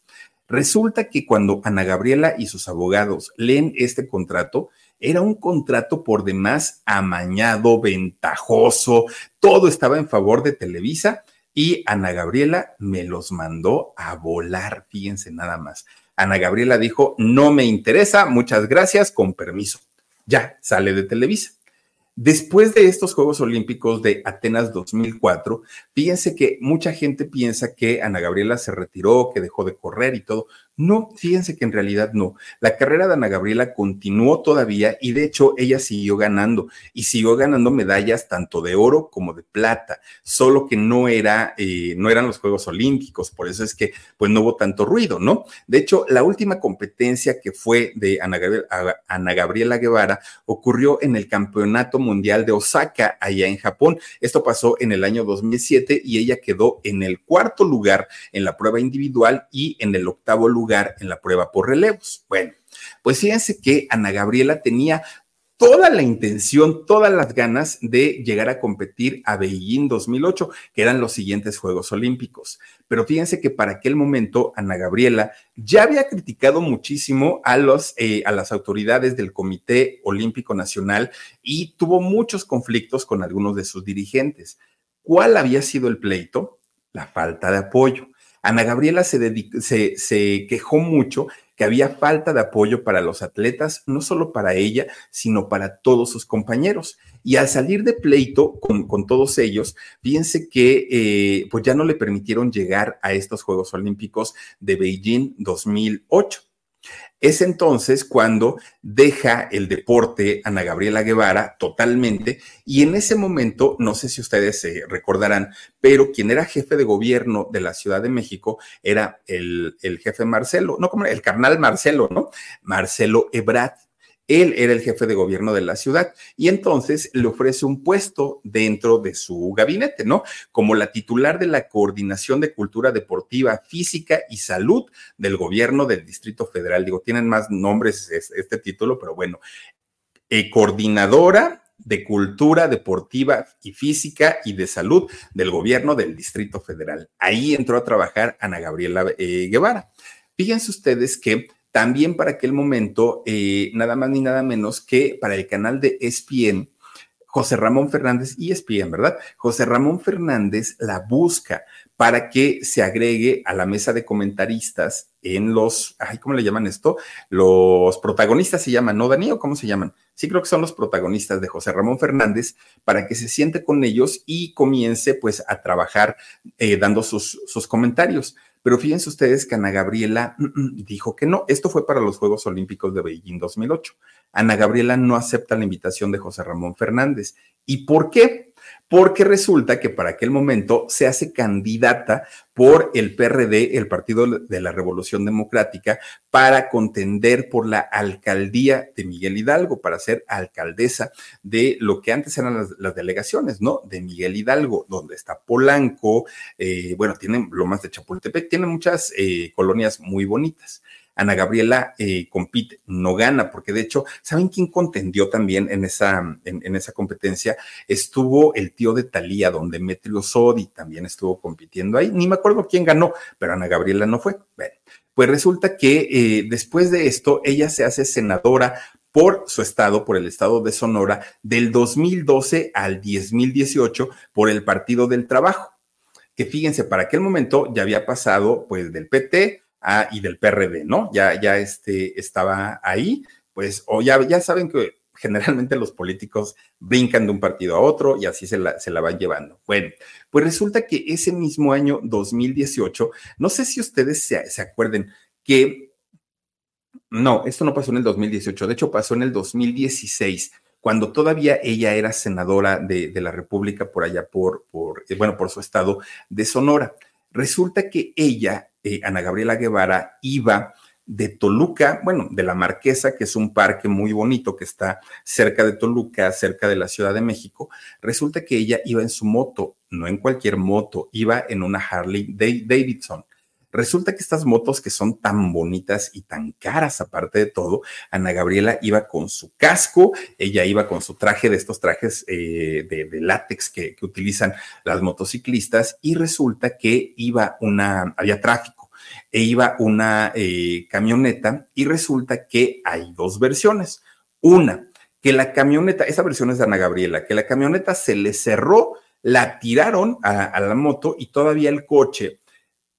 Resulta que cuando Ana Gabriela y sus abogados leen este contrato, era un contrato por demás amañado, ventajoso, todo estaba en favor de Televisa y Ana Gabriela me los mandó a volar, fíjense nada más. Ana Gabriela dijo, no me interesa, muchas gracias, con permiso. Ya, sale de Televisa. Después de estos Juegos Olímpicos de Atenas 2004, fíjense que mucha gente piensa que Ana Gabriela se retiró, que dejó de correr y todo. No, fíjense que en realidad no. La carrera de Ana Gabriela continuó todavía y de hecho ella siguió ganando y siguió ganando medallas tanto de oro como de plata, solo que no era, eh, no eran los Juegos Olímpicos, por eso es que pues no hubo tanto ruido, ¿no? De hecho, la última competencia que fue de Ana Ana Gabriela Guevara ocurrió en el Campeonato Mundial de Osaka, allá en Japón. Esto pasó en el año 2007 y ella quedó en el cuarto lugar en la prueba individual y en el octavo lugar en la prueba por relevos. Bueno, pues fíjense que Ana Gabriela tenía toda la intención, todas las ganas de llegar a competir a Beijing 2008, que eran los siguientes Juegos Olímpicos. Pero fíjense que para aquel momento Ana Gabriela ya había criticado muchísimo a, los, eh, a las autoridades del Comité Olímpico Nacional y tuvo muchos conflictos con algunos de sus dirigentes. ¿Cuál había sido el pleito? La falta de apoyo. Ana Gabriela se, se, quejó mucho que había falta de apoyo para los atletas, no solo para ella, sino para todos sus compañeros. Y al salir de pleito con, todos ellos, fíjense que eh, pues ya no le permitieron llegar a estos Juegos Olímpicos de Beijing 2008. Es entonces cuando deja el deporte Ana Gabriela Guevara totalmente y en ese momento, no sé si ustedes se recordarán, pero quien era jefe de gobierno de la Ciudad de México era el, el jefe Marcelo, no como el carnal Marcelo, ¿no? Marcelo Ebrard. Él era el jefe de gobierno de la ciudad y entonces le ofrece un puesto dentro de su gabinete, ¿no? Como la titular de la Coordinación de Cultura Deportiva, Física y Salud del gobierno del Distrito Federal. Digo, tienen más nombres este título, pero bueno, eh, coordinadora de Cultura Deportiva y Física y de Salud del gobierno del Distrito Federal. Ahí entró a trabajar Ana Gabriela eh, Guevara. Fíjense ustedes que también para aquel momento, eh, nada más ni nada menos que para el canal de ESPN, José Ramón Fernández, ESPN, ¿verdad? José Ramón Fernández la busca para que se agregue a la mesa de comentaristas en los, ay, ¿cómo le llaman esto? Los protagonistas se llaman, ¿no, Dani? cómo se llaman? Sí, creo que son los protagonistas de José Ramón Fernández, para que se siente con ellos y comience pues a trabajar eh, dando sus comentarios. Pero fíjense ustedes que Ana Gabriela dijo que no. Esto fue para los Juegos Olímpicos de Beijing 2008. Ana Gabriela no acepta la invitación de José Ramón Fernández. ¿Y por qué? Porque resulta que para aquel momento se hace candidata por el PRD, el Partido de la Revolución Democrática, para contender por la alcaldía de Miguel Hidalgo, para ser alcaldesa de lo que antes eran las, delegaciones, ¿no? De Miguel Hidalgo, donde está Polanco, eh, bueno, tienen Lomas de Chapultepec, tiene muchas eh, colonias muy bonitas. Ana Gabriela eh, compite, no gana, porque de hecho, ¿saben quién contendió también en esa, en, esa competencia? Estuvo el tío de Talía, donde Demetrio Sodi también estuvo compitiendo ahí. Ni me acuerdo quién ganó, pero Ana Gabriela no fue. pues resulta que eh, después de esto, ella se hace senadora por su estado, por el estado de Sonora, del 2012 al 2018 por el Partido del Trabajo. Que fíjense, para aquel momento ya había pasado pues del PT Ah, y del PRD, ¿no? Ya, ya este, estaba ahí, pues, o ya, ya saben que generalmente los políticos brincan de un partido a otro y así se la, se la van llevando. Bueno, pues resulta que ese mismo año 2018, no sé si ustedes se, se acuerden que, no, esto no pasó en el 2018, de hecho pasó en el 2016 cuando todavía ella era senadora de, de, la República por allá, por, por, eh, bueno, por su estado de Sonora. Resulta que ella eh, Ana Gabriela Guevara iba de Toluca, bueno, de la Marquesa, que es un parque muy bonito que está cerca de Toluca, cerca de la Ciudad de México. Resulta que ella iba en su moto, no en cualquier moto, iba en una Harley Davidson. Resulta que estas motos que son tan bonitas y tan caras, aparte de todo, Ana Gabriela iba con su casco, ella iba con su traje de estos trajes eh, de, látex que, utilizan las motociclistas y resulta que iba una, había tráfico e iba una eh, camioneta y resulta que hay dos versiones. Una, que la camioneta, esa versión es de Ana Gabriela, que la camioneta se le cerró, la tiraron a la moto y todavía el coche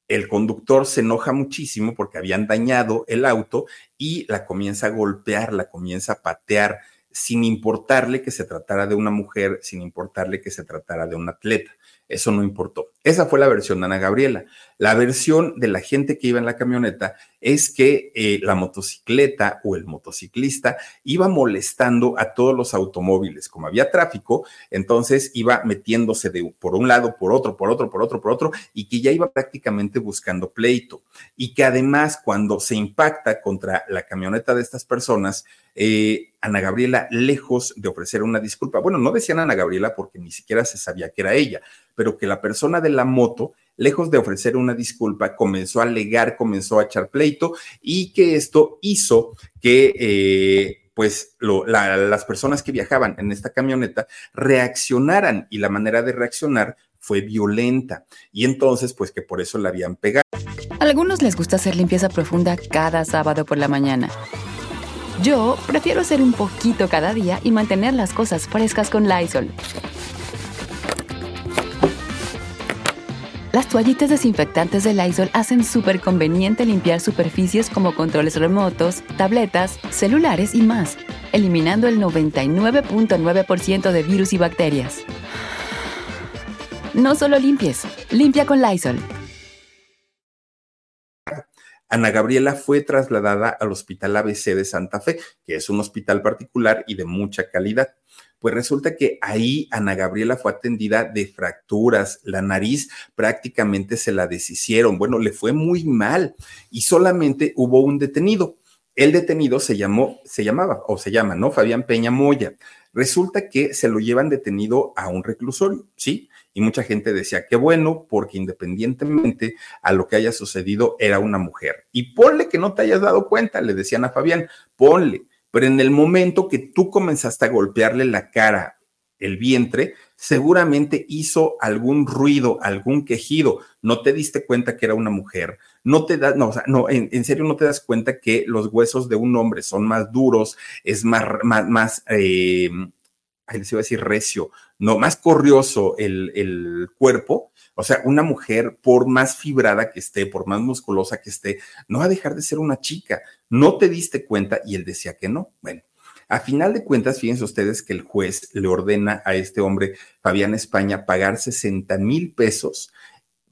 el conductor se enoja muchísimo porque habían dañado el auto y la comienza a golpear, la comienza a patear, sin importarle que se tratara de una mujer, sin importarle que se tratara de un atleta. Eso no importó. Esa fue la versión de Ana Gabriela. La versión de la gente que iba en la camioneta es que eh, la motocicleta o el motociclista iba molestando a todos los automóviles. Como había tráfico, entonces iba metiéndose de por un lado, por otro, por otro, por otro, por otro, y que ya iba prácticamente buscando pleito. Y que además, cuando se impacta contra la camioneta de estas personas, eh, Ana Gabriela, lejos de ofrecer una disculpa, bueno, no decían Ana Gabriela porque ni siquiera se sabía que era ella, pero que la persona de la moto, lejos de ofrecer una disculpa, comenzó a alegar, comenzó a echar pleito y que esto hizo que... Eh, pues las personas que viajaban en esta camioneta reaccionaran y la manera de reaccionar fue violenta y entonces pues que por eso la habían pegado. A algunos les gusta hacer limpieza profunda cada sábado por la mañana. Yo prefiero hacer un poquito cada día y mantener las cosas frescas con Lysol. Las toallitas desinfectantes de Lysol hacen súper conveniente limpiar superficies como controles remotos, tabletas, celulares y más, eliminando el 99.9% de virus y bacterias. No solo limpies, limpia con Lysol. Ana Gabriela fue trasladada al Hospital ABC de Santa Fe, que es un hospital particular y de mucha calidad. Pues resulta que ahí Ana Gabriela fue atendida de fracturas, la nariz prácticamente se la deshicieron, bueno, le fue muy mal y solamente hubo un detenido. El detenido se llamó, se llamaba o se llama, ¿no? Fabián Peña Moya. Resulta que se lo llevan detenido a un reclusorio, ¿sí? Y mucha gente decía, qué bueno, porque independientemente a lo que haya sucedido, era una mujer. Y ponle que no te hayas dado cuenta, le decían a Fabián, ponle. Pero en el momento que tú comenzaste a golpearle la cara, el vientre, seguramente hizo algún ruido, algún quejido. No te diste cuenta que era una mujer. No te das, no, o sea, no, en, serio no te das cuenta que los huesos de un hombre son más duros, es más, más, más, eh, ahí les iba a decir recio, no, más corrioso el, el cuerpo, o sea, una mujer, por más fibrada que esté, por más musculosa que esté, no va a dejar de ser una chica. No te diste cuenta y él decía que no. Bueno, a final de cuentas, fíjense ustedes que el juez le ordena a este hombre, Fabián España, pagar 60 mil pesos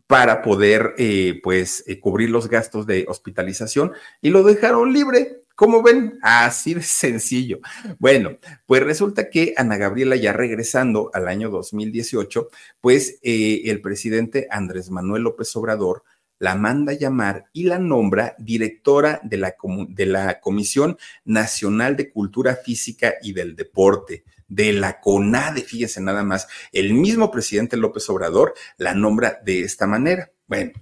para poder, eh, pues, eh, cubrir los gastos de hospitalización y lo dejaron libre. ¿Cómo ven? Así de sencillo. Bueno, pues resulta que Ana Gabriela ya regresando al año 2018, pues eh, el presidente Andrés Manuel López Obrador la manda a llamar y la nombra directora de la, de la Comisión Nacional de Cultura Física y del Deporte de la CONADE, fíjese nada más, el mismo presidente López Obrador la nombra de esta manera. Bueno,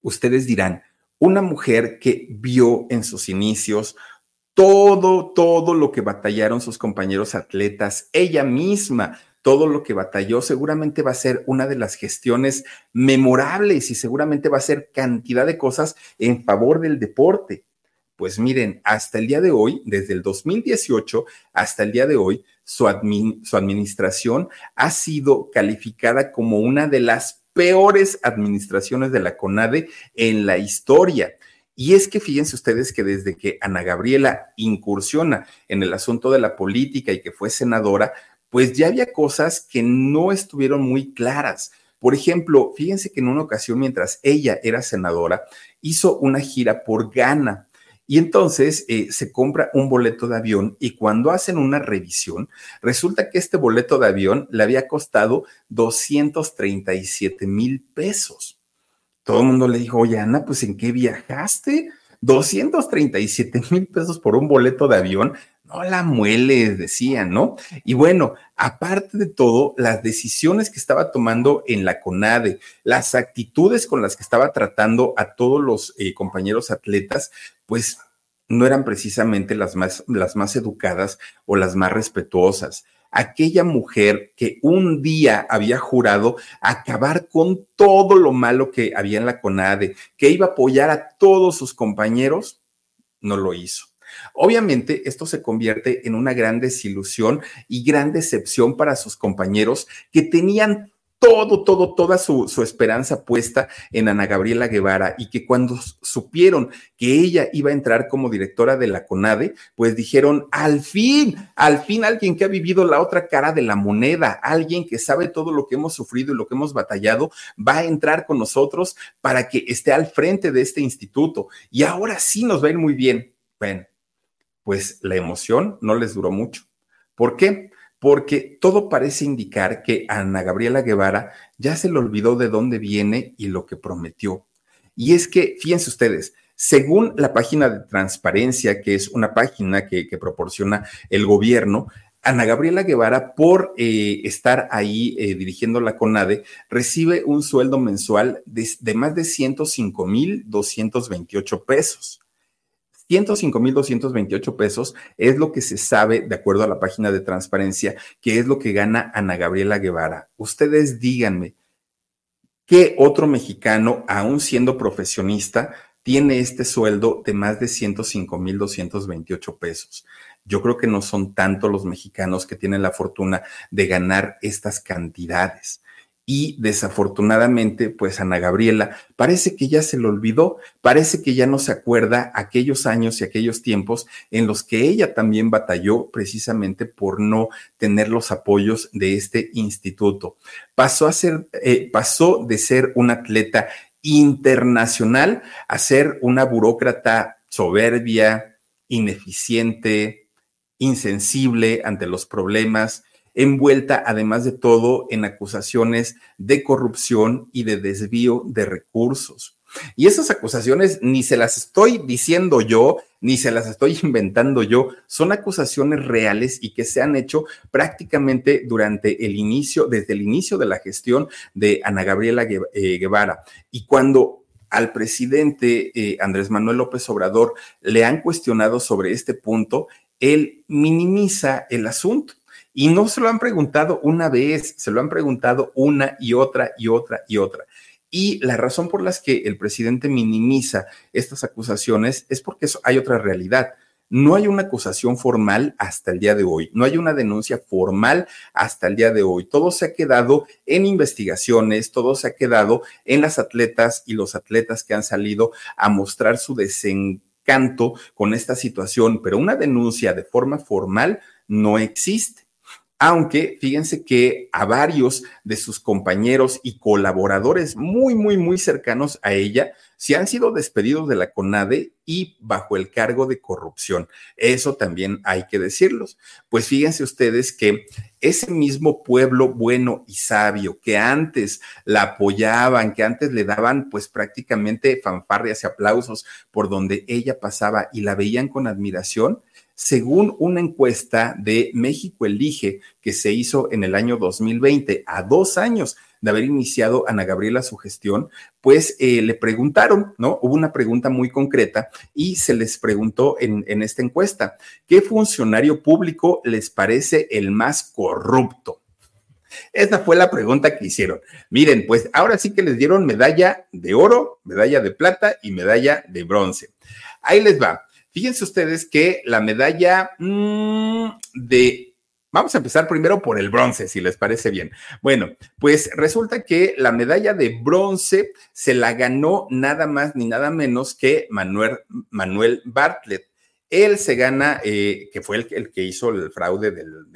ustedes dirán, una mujer que vio en sus inicios todo, todo lo que batallaron sus compañeros atletas, ella misma, todo lo que batalló, seguramente va a ser una de las gestiones memorables y seguramente va a ser cantidad de cosas en favor del deporte. Pues miren, hasta el día de hoy, desde el 2018 hasta el día de hoy, su, su administración ha sido calificada como una de las peores administraciones de la CONADE en la historia. Y es que fíjense ustedes que desde que Ana Gabriela incursiona en el asunto de la política y que fue senadora, pues ya había cosas que no estuvieron muy claras. Por ejemplo, fíjense que en una ocasión, mientras ella era senadora, hizo una gira por Ghana y entonces eh, se compra un boleto de avión y cuando hacen una revisión, resulta que este boleto de avión le había costado 237 mil pesos. Todo el mundo le dijo, oye, Ana, pues ¿en qué viajaste? 237 mil pesos por un boleto de avión. No la mueles, decían, ¿no? Y bueno, aparte de todo, las decisiones que estaba tomando en la CONADE, las actitudes con las que estaba tratando a todos los eh, compañeros atletas, pues no eran precisamente las más, las más educadas o las más respetuosas. Aquella mujer que un día había jurado acabar con todo lo malo que había en la CONADE, que iba a apoyar a todos sus compañeros, no lo hizo. Obviamente, esto se convierte en una gran desilusión y gran decepción para sus compañeros que tenían todo, todo, toda su, esperanza puesta en Ana Gabriela Guevara y que cuando supieron que ella iba a entrar como directora de la CONADE, pues dijeron, al fin, al fin alguien que ha vivido la otra cara de la moneda, alguien que sabe todo lo que hemos sufrido y lo que hemos batallado, va a entrar con nosotros para que esté al frente de este instituto. Y ahora sí nos va a ir muy bien. Bueno, pues la emoción no les duró mucho. ¿Por qué? Porque todo parece indicar que Ana Gabriela Guevara ya se le olvidó de dónde viene y lo que prometió. Y es que, fíjense ustedes, según la página de transparencia, que es una página que, proporciona el gobierno, Ana Gabriela Guevara, por eh, estar ahí eh, dirigiendo la CONADE, recibe un sueldo mensual de, de más de 105 mil 228 pesos. 105.228 pesos es lo que se sabe, de acuerdo a la página de transparencia, que es lo que gana Ana Gabriela Guevara. Ustedes díganme, ¿qué otro mexicano, aún siendo profesionista, tiene este sueldo de más de 105.228 pesos? Yo creo que no son tanto los mexicanos que tienen la fortuna de ganar estas cantidades y desafortunadamente, pues Ana Gabriela parece que ya se le olvidó, parece que ya no se acuerda aquellos años y aquellos tiempos en los que ella también batalló precisamente por no tener los apoyos de este instituto. Pasó a ser, eh, pasó de ser una atleta internacional a ser una burócrata soberbia, ineficiente, insensible ante los problemas, envuelta, además de todo, en acusaciones de corrupción y de desvío de recursos. Y esas acusaciones ni se las estoy diciendo yo, ni se las estoy inventando yo, son acusaciones reales y que se han hecho prácticamente durante el inicio, desde el inicio de la gestión de Ana Gabriela eh, Guevara. Y cuando al presidente eh, Andrés Manuel López Obrador le han cuestionado sobre este punto, él minimiza el asunto y no se lo han preguntado una vez, se lo han preguntado una y otra y otra y otra. Y la razón por las que el presidente minimiza estas acusaciones es porque hay otra realidad. no hay una acusación formal hasta el día de hoy, no hay una denuncia formal hasta el día de hoy. Todo se ha quedado en investigaciones, todo se ha quedado en las atletas y los atletas que han salido a mostrar su desencanto con esta situación, pero una denuncia de forma formal no existe aunque fíjense que a varios de sus compañeros y colaboradores muy, muy, muy cercanos a ella se han sido despedidos de la CONADE y bajo el cargo de corrupción. Eso también hay que decirlos. Pues fíjense ustedes que ese mismo pueblo bueno y sabio que antes la apoyaban, que antes le daban pues prácticamente fanfarrias y aplausos por donde ella pasaba y la veían con admiración, según una encuesta de México Elige que se hizo en el año 2020, a dos años de haber iniciado Ana Gabriela su gestión, pues eh, le preguntaron, ¿no? Hubo una pregunta muy concreta y se les preguntó en, en esta encuesta, ¿qué funcionario público les parece el más corrupto? Esa fue la pregunta que hicieron. Miren, pues ahora sí que les dieron medalla de oro, medalla de plata y medalla de bronce. Ahí les va. Fíjense ustedes que la medalla mm, de Vamos a empezar primero por el bronce, si les parece bien. Bueno, pues resulta que la medalla de bronce se la ganó nada más ni nada menos que Manuel, Manuel Bartlett. Él se gana, eh, que fue el, que hizo el fraude del,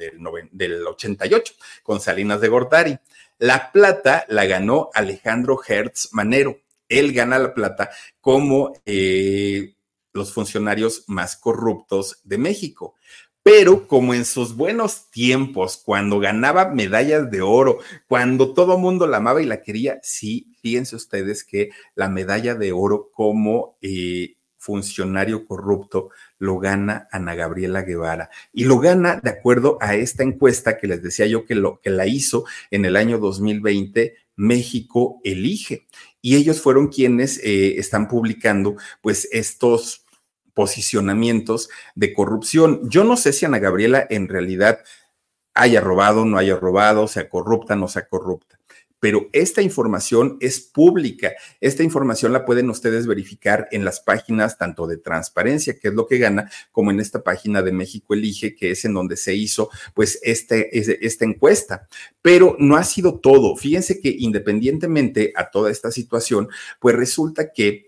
del, 88 con Salinas de Gortari. La plata la ganó Alejandro Hertz Manero. Él gana la plata como eh, los funcionarios más corruptos de México. Pero como en sus buenos tiempos, cuando ganaba medallas de oro, cuando todo mundo la amaba y la quería, sí, fíjense ustedes que la medalla de oro como eh, funcionario corrupto lo gana Ana Gabriela Guevara y lo gana de acuerdo a esta encuesta que les decía yo que, lo, que la hizo en el año 2020 México Elige. Y ellos fueron quienes eh, están publicando pues estos posicionamientos de corrupción. Yo no sé si Ana Gabriela en realidad haya robado, no haya robado, sea corrupta, no sea corrupta. Pero esta información es pública. Esta información la pueden ustedes verificar en las páginas tanto de transparencia, que es lo que gana, como en esta página de México Elige, que es en donde se hizo pues este, esta encuesta. Pero no ha sido todo. Fíjense que independientemente a toda esta situación, pues resulta que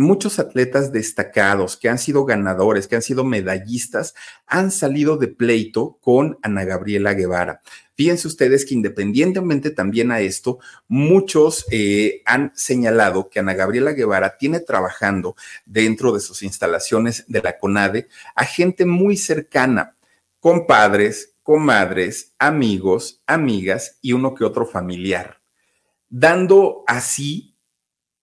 muchos atletas destacados que han sido ganadores, que han sido medallistas, han salido de pleito con Ana Gabriela Guevara. Fíjense ustedes que independientemente también a esto, muchos eh, han señalado que Ana Gabriela Guevara tiene trabajando dentro de sus instalaciones de la CONADE a gente muy cercana, compadres, comadres, amigos, amigas y uno que otro familiar, dando así,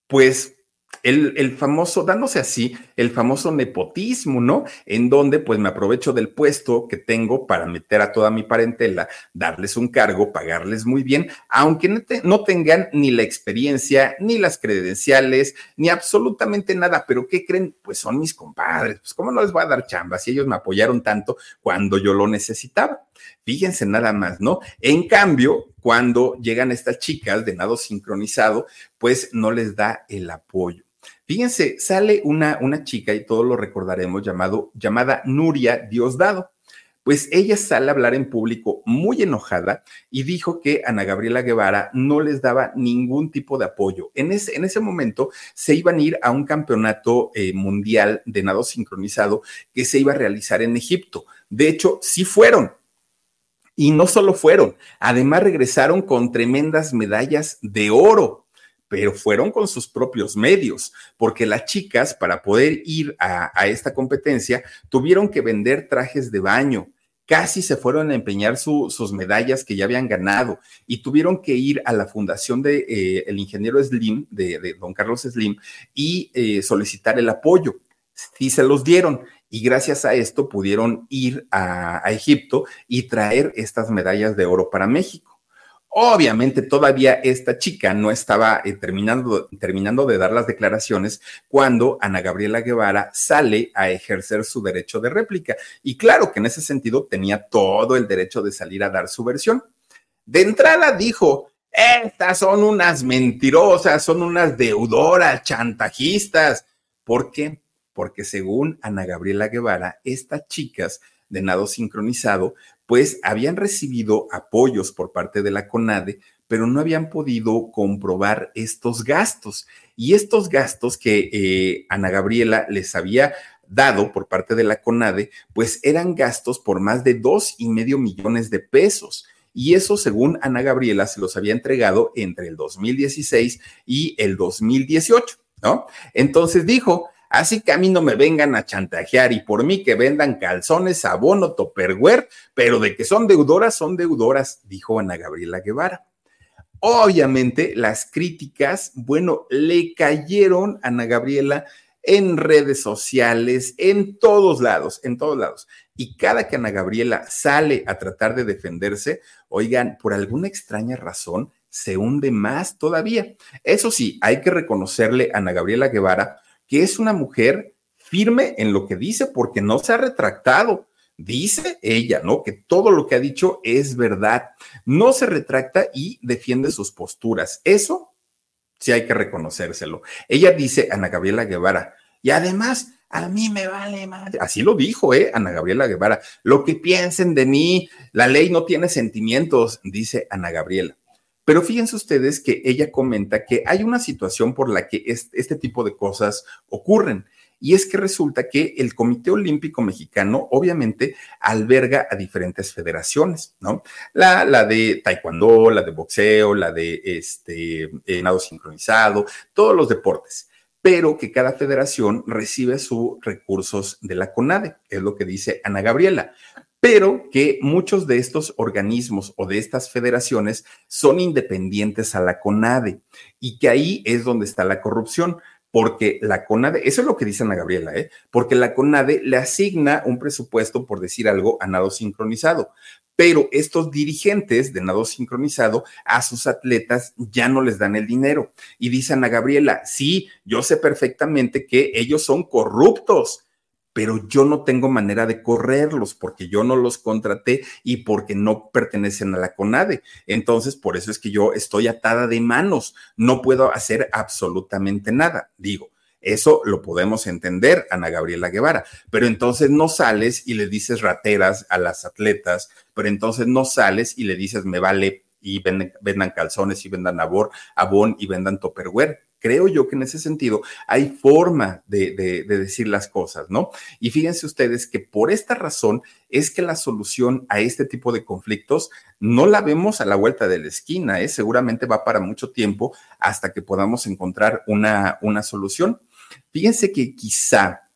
pues, el, famoso, dándose así, el famoso nepotismo, ¿no? En donde pues me aprovecho del puesto que tengo para meter a toda mi parentela, darles un cargo, pagarles muy bien, aunque no, no tengan ni la experiencia, ni las credenciales, ni absolutamente nada. Pero ¿qué creen? Pues son mis compadres, pues ¿cómo no les voy a dar chamba si ellos me apoyaron tanto cuando yo lo necesitaba? Fíjense nada más, ¿no? En cambio, cuando llegan estas chicas de nado sincronizado, pues no les da el apoyo. Fíjense, sale una, una chica, y todos lo recordaremos, llamado, llamada Nuria Diosdado. Pues ella sale a hablar en público muy enojada y dijo que Ana Gabriela Guevara no les daba ningún tipo de apoyo. En ese, en ese momento se iban a ir a un campeonato eh, mundial de nado sincronizado que se iba a realizar en Egipto. De hecho, sí fueron, y no solo fueron, además regresaron con tremendas medallas de oro pero fueron con sus propios medios, porque las chicas, para poder ir a, esta competencia, tuvieron que vender trajes de baño, casi se fueron a empeñar sus medallas que ya habían ganado y tuvieron que ir a la fundación de eh, el ingeniero Slim, de, don Carlos Slim, y eh, solicitar el apoyo. Sí se los dieron y gracias a esto pudieron ir a, Egipto y traer estas medallas de oro para México. Obviamente todavía esta chica no estaba eh, terminando, terminando de dar las declaraciones cuando Ana Gabriela Guevara sale a ejercer su derecho de réplica. Y claro que en ese sentido tenía todo el derecho de salir a dar su versión. De entrada dijo, estas son unas mentirosas, son unas deudoras, chantajistas. ¿Por qué? Porque según Ana Gabriela Guevara, estas chicas de nado sincronizado, pues habían recibido apoyos por parte de la CONADE, pero no habían podido comprobar estos gastos. Y estos gastos que eh, Ana Gabriela les había dado por parte de la CONADE, pues eran gastos por más de dos y medio millones de pesos. Y eso, según Ana Gabriela, se los había entregado entre el 2016 y el 2018, ¿no? Entonces dijo, así que a mí no me vengan a chantajear y por mí que vendan calzones, abono, topperware, pero de que son deudoras, son deudoras, dijo Ana Gabriela Guevara. Obviamente, las críticas, bueno, le cayeron a Ana Gabriela en redes sociales, en todos lados, en todos lados. Y cada que Ana Gabriela sale a tratar de defenderse, oigan, por alguna extraña razón, se hunde más todavía. Eso sí, hay que reconocerle a Ana Gabriela Guevara que es una mujer firme en lo que dice porque no se ha retractado. Dice ella, ¿no? Que todo lo que ha dicho es verdad. No se retracta y defiende sus posturas. Eso sí hay que reconocérselo. Ella dice, Ana Gabriela Guevara, y además, a mí me vale madre. Así lo dijo, ¿eh? Ana Gabriela Guevara. Lo que piensen de mí, la ley no tiene sentimientos, dice Ana Gabriela. Pero fíjense ustedes que ella comenta que hay una situación por la que este, tipo de cosas ocurren. Y es que resulta que el Comité Olímpico Mexicano obviamente alberga a diferentes federaciones, ¿no? La, de taekwondo, la de boxeo, la de este, eh, nado sincronizado, todos los deportes pero que cada federación recibe sus recursos de la CONADE, es lo que dice Ana Gabriela pero que muchos de estos organismos o de estas federaciones son independientes a la CONADE y que ahí es donde está la corrupción. Porque la CONADE, eso es lo que dice Ana Gabriela, ¿eh? porque la CONADE le asigna un presupuesto, por decir algo, a nado sincronizado, pero estos dirigentes de nado sincronizado a sus atletas ya no les dan el dinero. Y dice Ana Gabriela, sí, yo sé perfectamente que ellos son corruptos pero yo no tengo manera de correrlos porque yo no los contraté y porque no pertenecen a la CONADE. Entonces, por eso es que yo estoy atada de manos, no puedo hacer absolutamente nada. Digo, eso lo podemos entender, Ana Gabriela Guevara, pero entonces no sales y le dices rateras a las atletas, pero entonces no sales y le dices me vale y vendan, calzones y vendan abor, abón y vendan topperware creo yo que en ese sentido hay forma de, decir las cosas, ¿no? Y fíjense ustedes que por esta razón es que la solución a este tipo de conflictos no la vemos a la vuelta de la esquina, ¿eh? seguramente va para mucho tiempo hasta que podamos encontrar una, una solución. Fíjense que quizá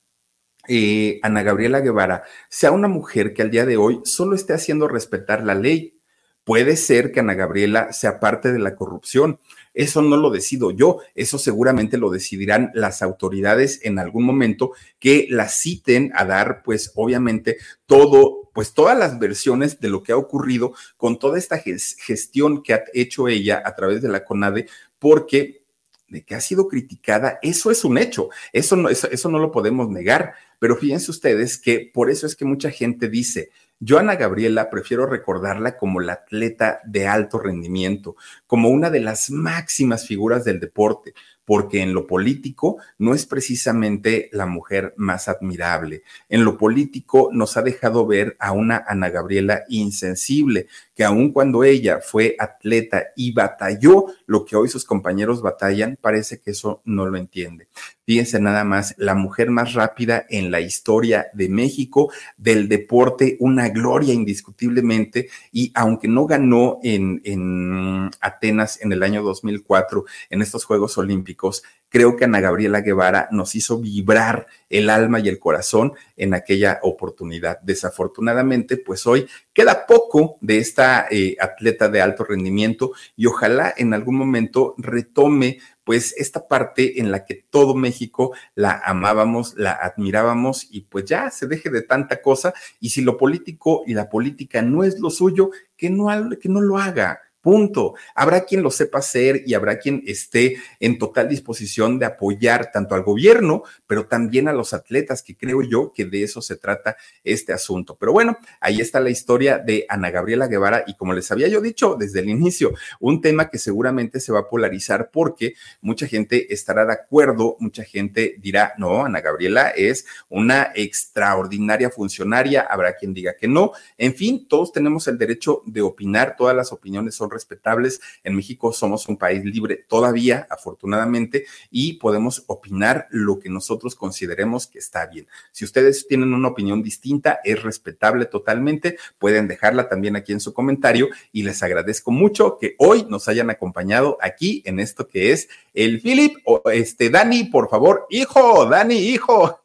eh, Ana Gabriela Guevara sea una mujer que al día de hoy solo esté haciendo respetar la ley. Puede ser que Ana Gabriela sea parte de la corrupción, eso no lo decido yo, eso seguramente lo decidirán las autoridades en algún momento que la citen a dar, pues obviamente, todo, pues todas las versiones de lo que ha ocurrido con toda esta gestión que ha hecho ella a través de la CONADE, porque de que ha sido criticada, eso es un hecho, eso no, eso, eso no lo podemos negar, pero fíjense ustedes que por eso es que mucha gente dice, yo, Ana Gabriela, prefiero recordarla como la atleta de alto rendimiento, como una de las máximas figuras del deporte, porque en lo político no es precisamente la mujer más admirable. En lo político nos ha dejado ver a una Ana Gabriela insensible, que aun cuando ella fue atleta y batalló lo que hoy sus compañeros batallan, parece que eso no lo entiende. Fíjense nada más, la mujer más rápida en la historia de México, del deporte, una gloria indiscutiblemente, y aunque no ganó en, en Atenas en el año 2004 en estos Juegos Olímpicos, creo que Ana Gabriela Guevara nos hizo vibrar el alma y el corazón en aquella oportunidad. Desafortunadamente, pues hoy queda poco de esta eh, atleta de alto rendimiento y ojalá en algún momento retome pues esta parte en la que todo México la amábamos, la admirábamos y pues ya se deje de tanta cosa. Y si lo político y la política no es lo suyo, que no, que no lo haga Punto. Habrá quien lo sepa hacer y habrá quien esté en total disposición de apoyar tanto al gobierno, pero también a los atletas, que creo yo que de eso se trata este asunto. Pero bueno, ahí está la historia de Ana Gabriela Guevara y como les había yo dicho desde el inicio, un tema que seguramente se va a polarizar porque mucha gente estará de acuerdo, mucha gente dirá, no, Ana Gabriela es una extraordinaria funcionaria, habrá quien diga que no. En fin, todos tenemos el derecho de opinar, todas las opiniones son respetables. En México somos un país libre todavía, afortunadamente, y podemos opinar lo que nosotros consideremos que está bien. Si ustedes tienen una opinión distinta, es respetable totalmente, pueden dejarla también aquí en su comentario y les agradezco mucho que hoy nos hayan acompañado aquí en esto que es el Philip o este Dani, por favor, hijo, Dani, hijo.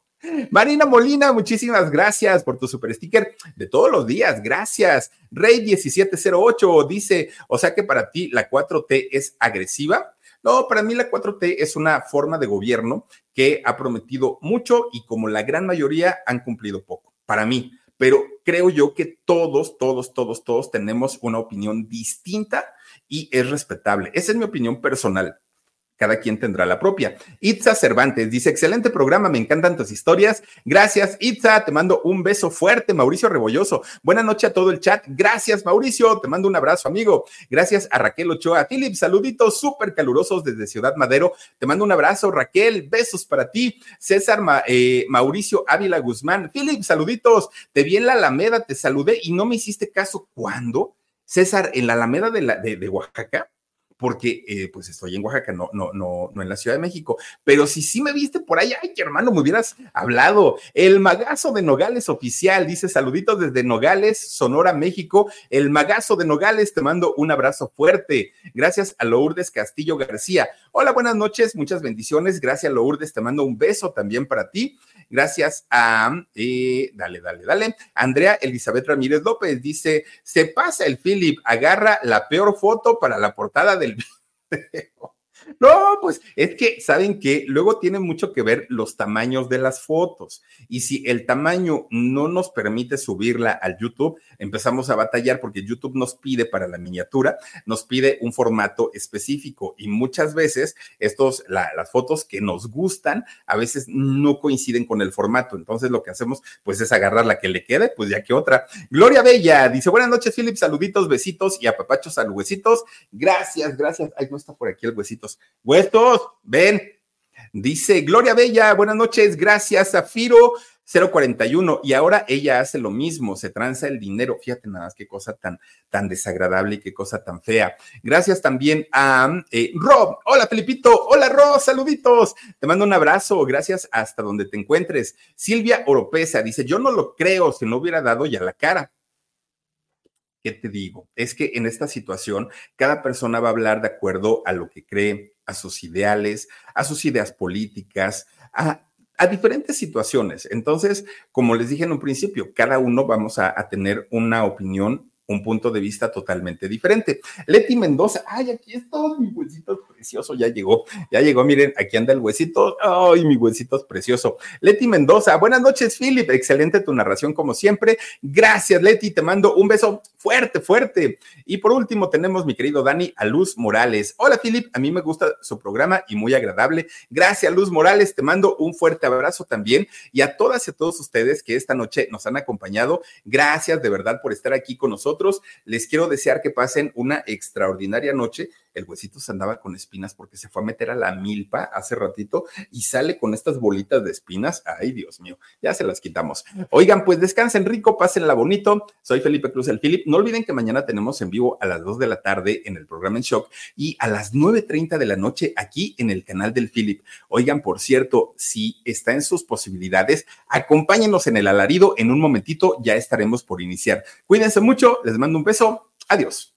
Marina Molina, muchísimas gracias por tu super sticker de todos los días. Gracias. Rey1708 dice, o sea que para ti la 4T es agresiva. No, para mí la 4T es una forma de gobierno que ha prometido mucho y como la gran mayoría han cumplido poco. Para mí, pero creo yo que todos, todos, todos, todos tenemos una opinión distinta y es respetable. Esa es mi opinión personal cada quien tendrá la propia. Itza Cervantes dice, excelente programa, me encantan tus historias. Gracias, Itza, te mando un beso fuerte, Mauricio Rebolloso. Buenas noches a todo el chat. Gracias, Mauricio, te mando un abrazo, amigo. Gracias a Raquel Ochoa. Philip, saluditos súper calurosos desde Ciudad Madero. Te mando un abrazo, Raquel, besos para ti. César eh, Mauricio Ávila Guzmán. Philip, saluditos. Te vi en la Alameda, te saludé y no me hiciste caso. ¿Cuándo? César, en la Alameda de, la, de Oaxaca porque eh, pues estoy en Oaxaca, no, no, no, no en la Ciudad de México. Pero si sí me viste por ahí, ay, hermano, me hubieras hablado. El magazo de Nogales oficial, dice saluditos desde Nogales, Sonora, México. El magazo de Nogales, te mando un abrazo fuerte. Gracias a Lourdes Castillo García. Hola, buenas noches, muchas bendiciones. Gracias, Lourdes, te mando un beso también para ti. Gracias a, eh, dale, dale, dale. Andrea Elizabeth Ramírez López dice, se pasa el Philip, agarra la peor foto para la portada del video. No, pues es que saben que luego tiene mucho que ver los tamaños de las fotos. Y si el tamaño no nos permite subirla al YouTube, empezamos a batallar porque YouTube nos pide para la miniatura, nos pide un formato específico. Y muchas veces estos, las fotos que nos gustan, a veces no coinciden con el formato. Entonces lo que hacemos, pues es agarrar la que le quede, pues ya que otra. Gloria Bella dice: Buenas noches, Philip, saluditos, besitos y apapachos al huesitos. Gracias, gracias. Ay, no está por aquí el huesitos. Huestos, ven. Dice Gloria Bella, buenas noches, gracias, Zafiro 041. Y ahora ella hace lo mismo, se tranza el dinero. Fíjate nada más qué cosa tan, tan desagradable y qué cosa tan fea. Gracias también a eh, Rob. Hola, Felipito. Hola, Rob. Saluditos. Te mando un abrazo. Gracias hasta donde te encuentres. Silvia Oropesa dice: Yo no lo creo si no hubiera dado ya la cara. ¿qué te digo? Es que en esta situación cada persona va a hablar de acuerdo a lo que cree, a sus ideales, a sus ideas políticas, a, diferentes situaciones. Entonces, como les dije en un principio, cada uno vamos a, a tener una opinión un punto de vista totalmente diferente. Leti Mendoza, ay, aquí está mi huesito precioso, ya llegó, ya llegó, miren, aquí anda el huesito, ay, mi huesito es precioso. Leti Mendoza, buenas noches, Philip, excelente tu narración como siempre. Gracias, Leti, te mando un beso fuerte, fuerte. Y por último tenemos mi querido Dani a Luz Morales. Hola, Philip, a mí me gusta su programa y muy agradable. Gracias, Luz Morales, te mando un fuerte abrazo también y a todas y a todos ustedes que esta noche nos han acompañado. Gracias de verdad por estar aquí con les quiero desear que pasen una extraordinaria noche el huesito se andaba con espinas porque se fue a meter a la milpa hace ratito y sale con estas bolitas de espinas. Ay, Dios mío, ya se las quitamos. Oigan, pues descansen rico, pásenla bonito. Soy Felipe Cruz, el Philip. No olviden que mañana tenemos en vivo a las 2 de la tarde en el programa En Shock y a las 9.30 de la noche aquí en el canal del Philip. Oigan, por cierto, si está en sus posibilidades, acompáñenos en el alarido. En un momentito ya estaremos por iniciar. Cuídense mucho, les mando un beso. Adiós.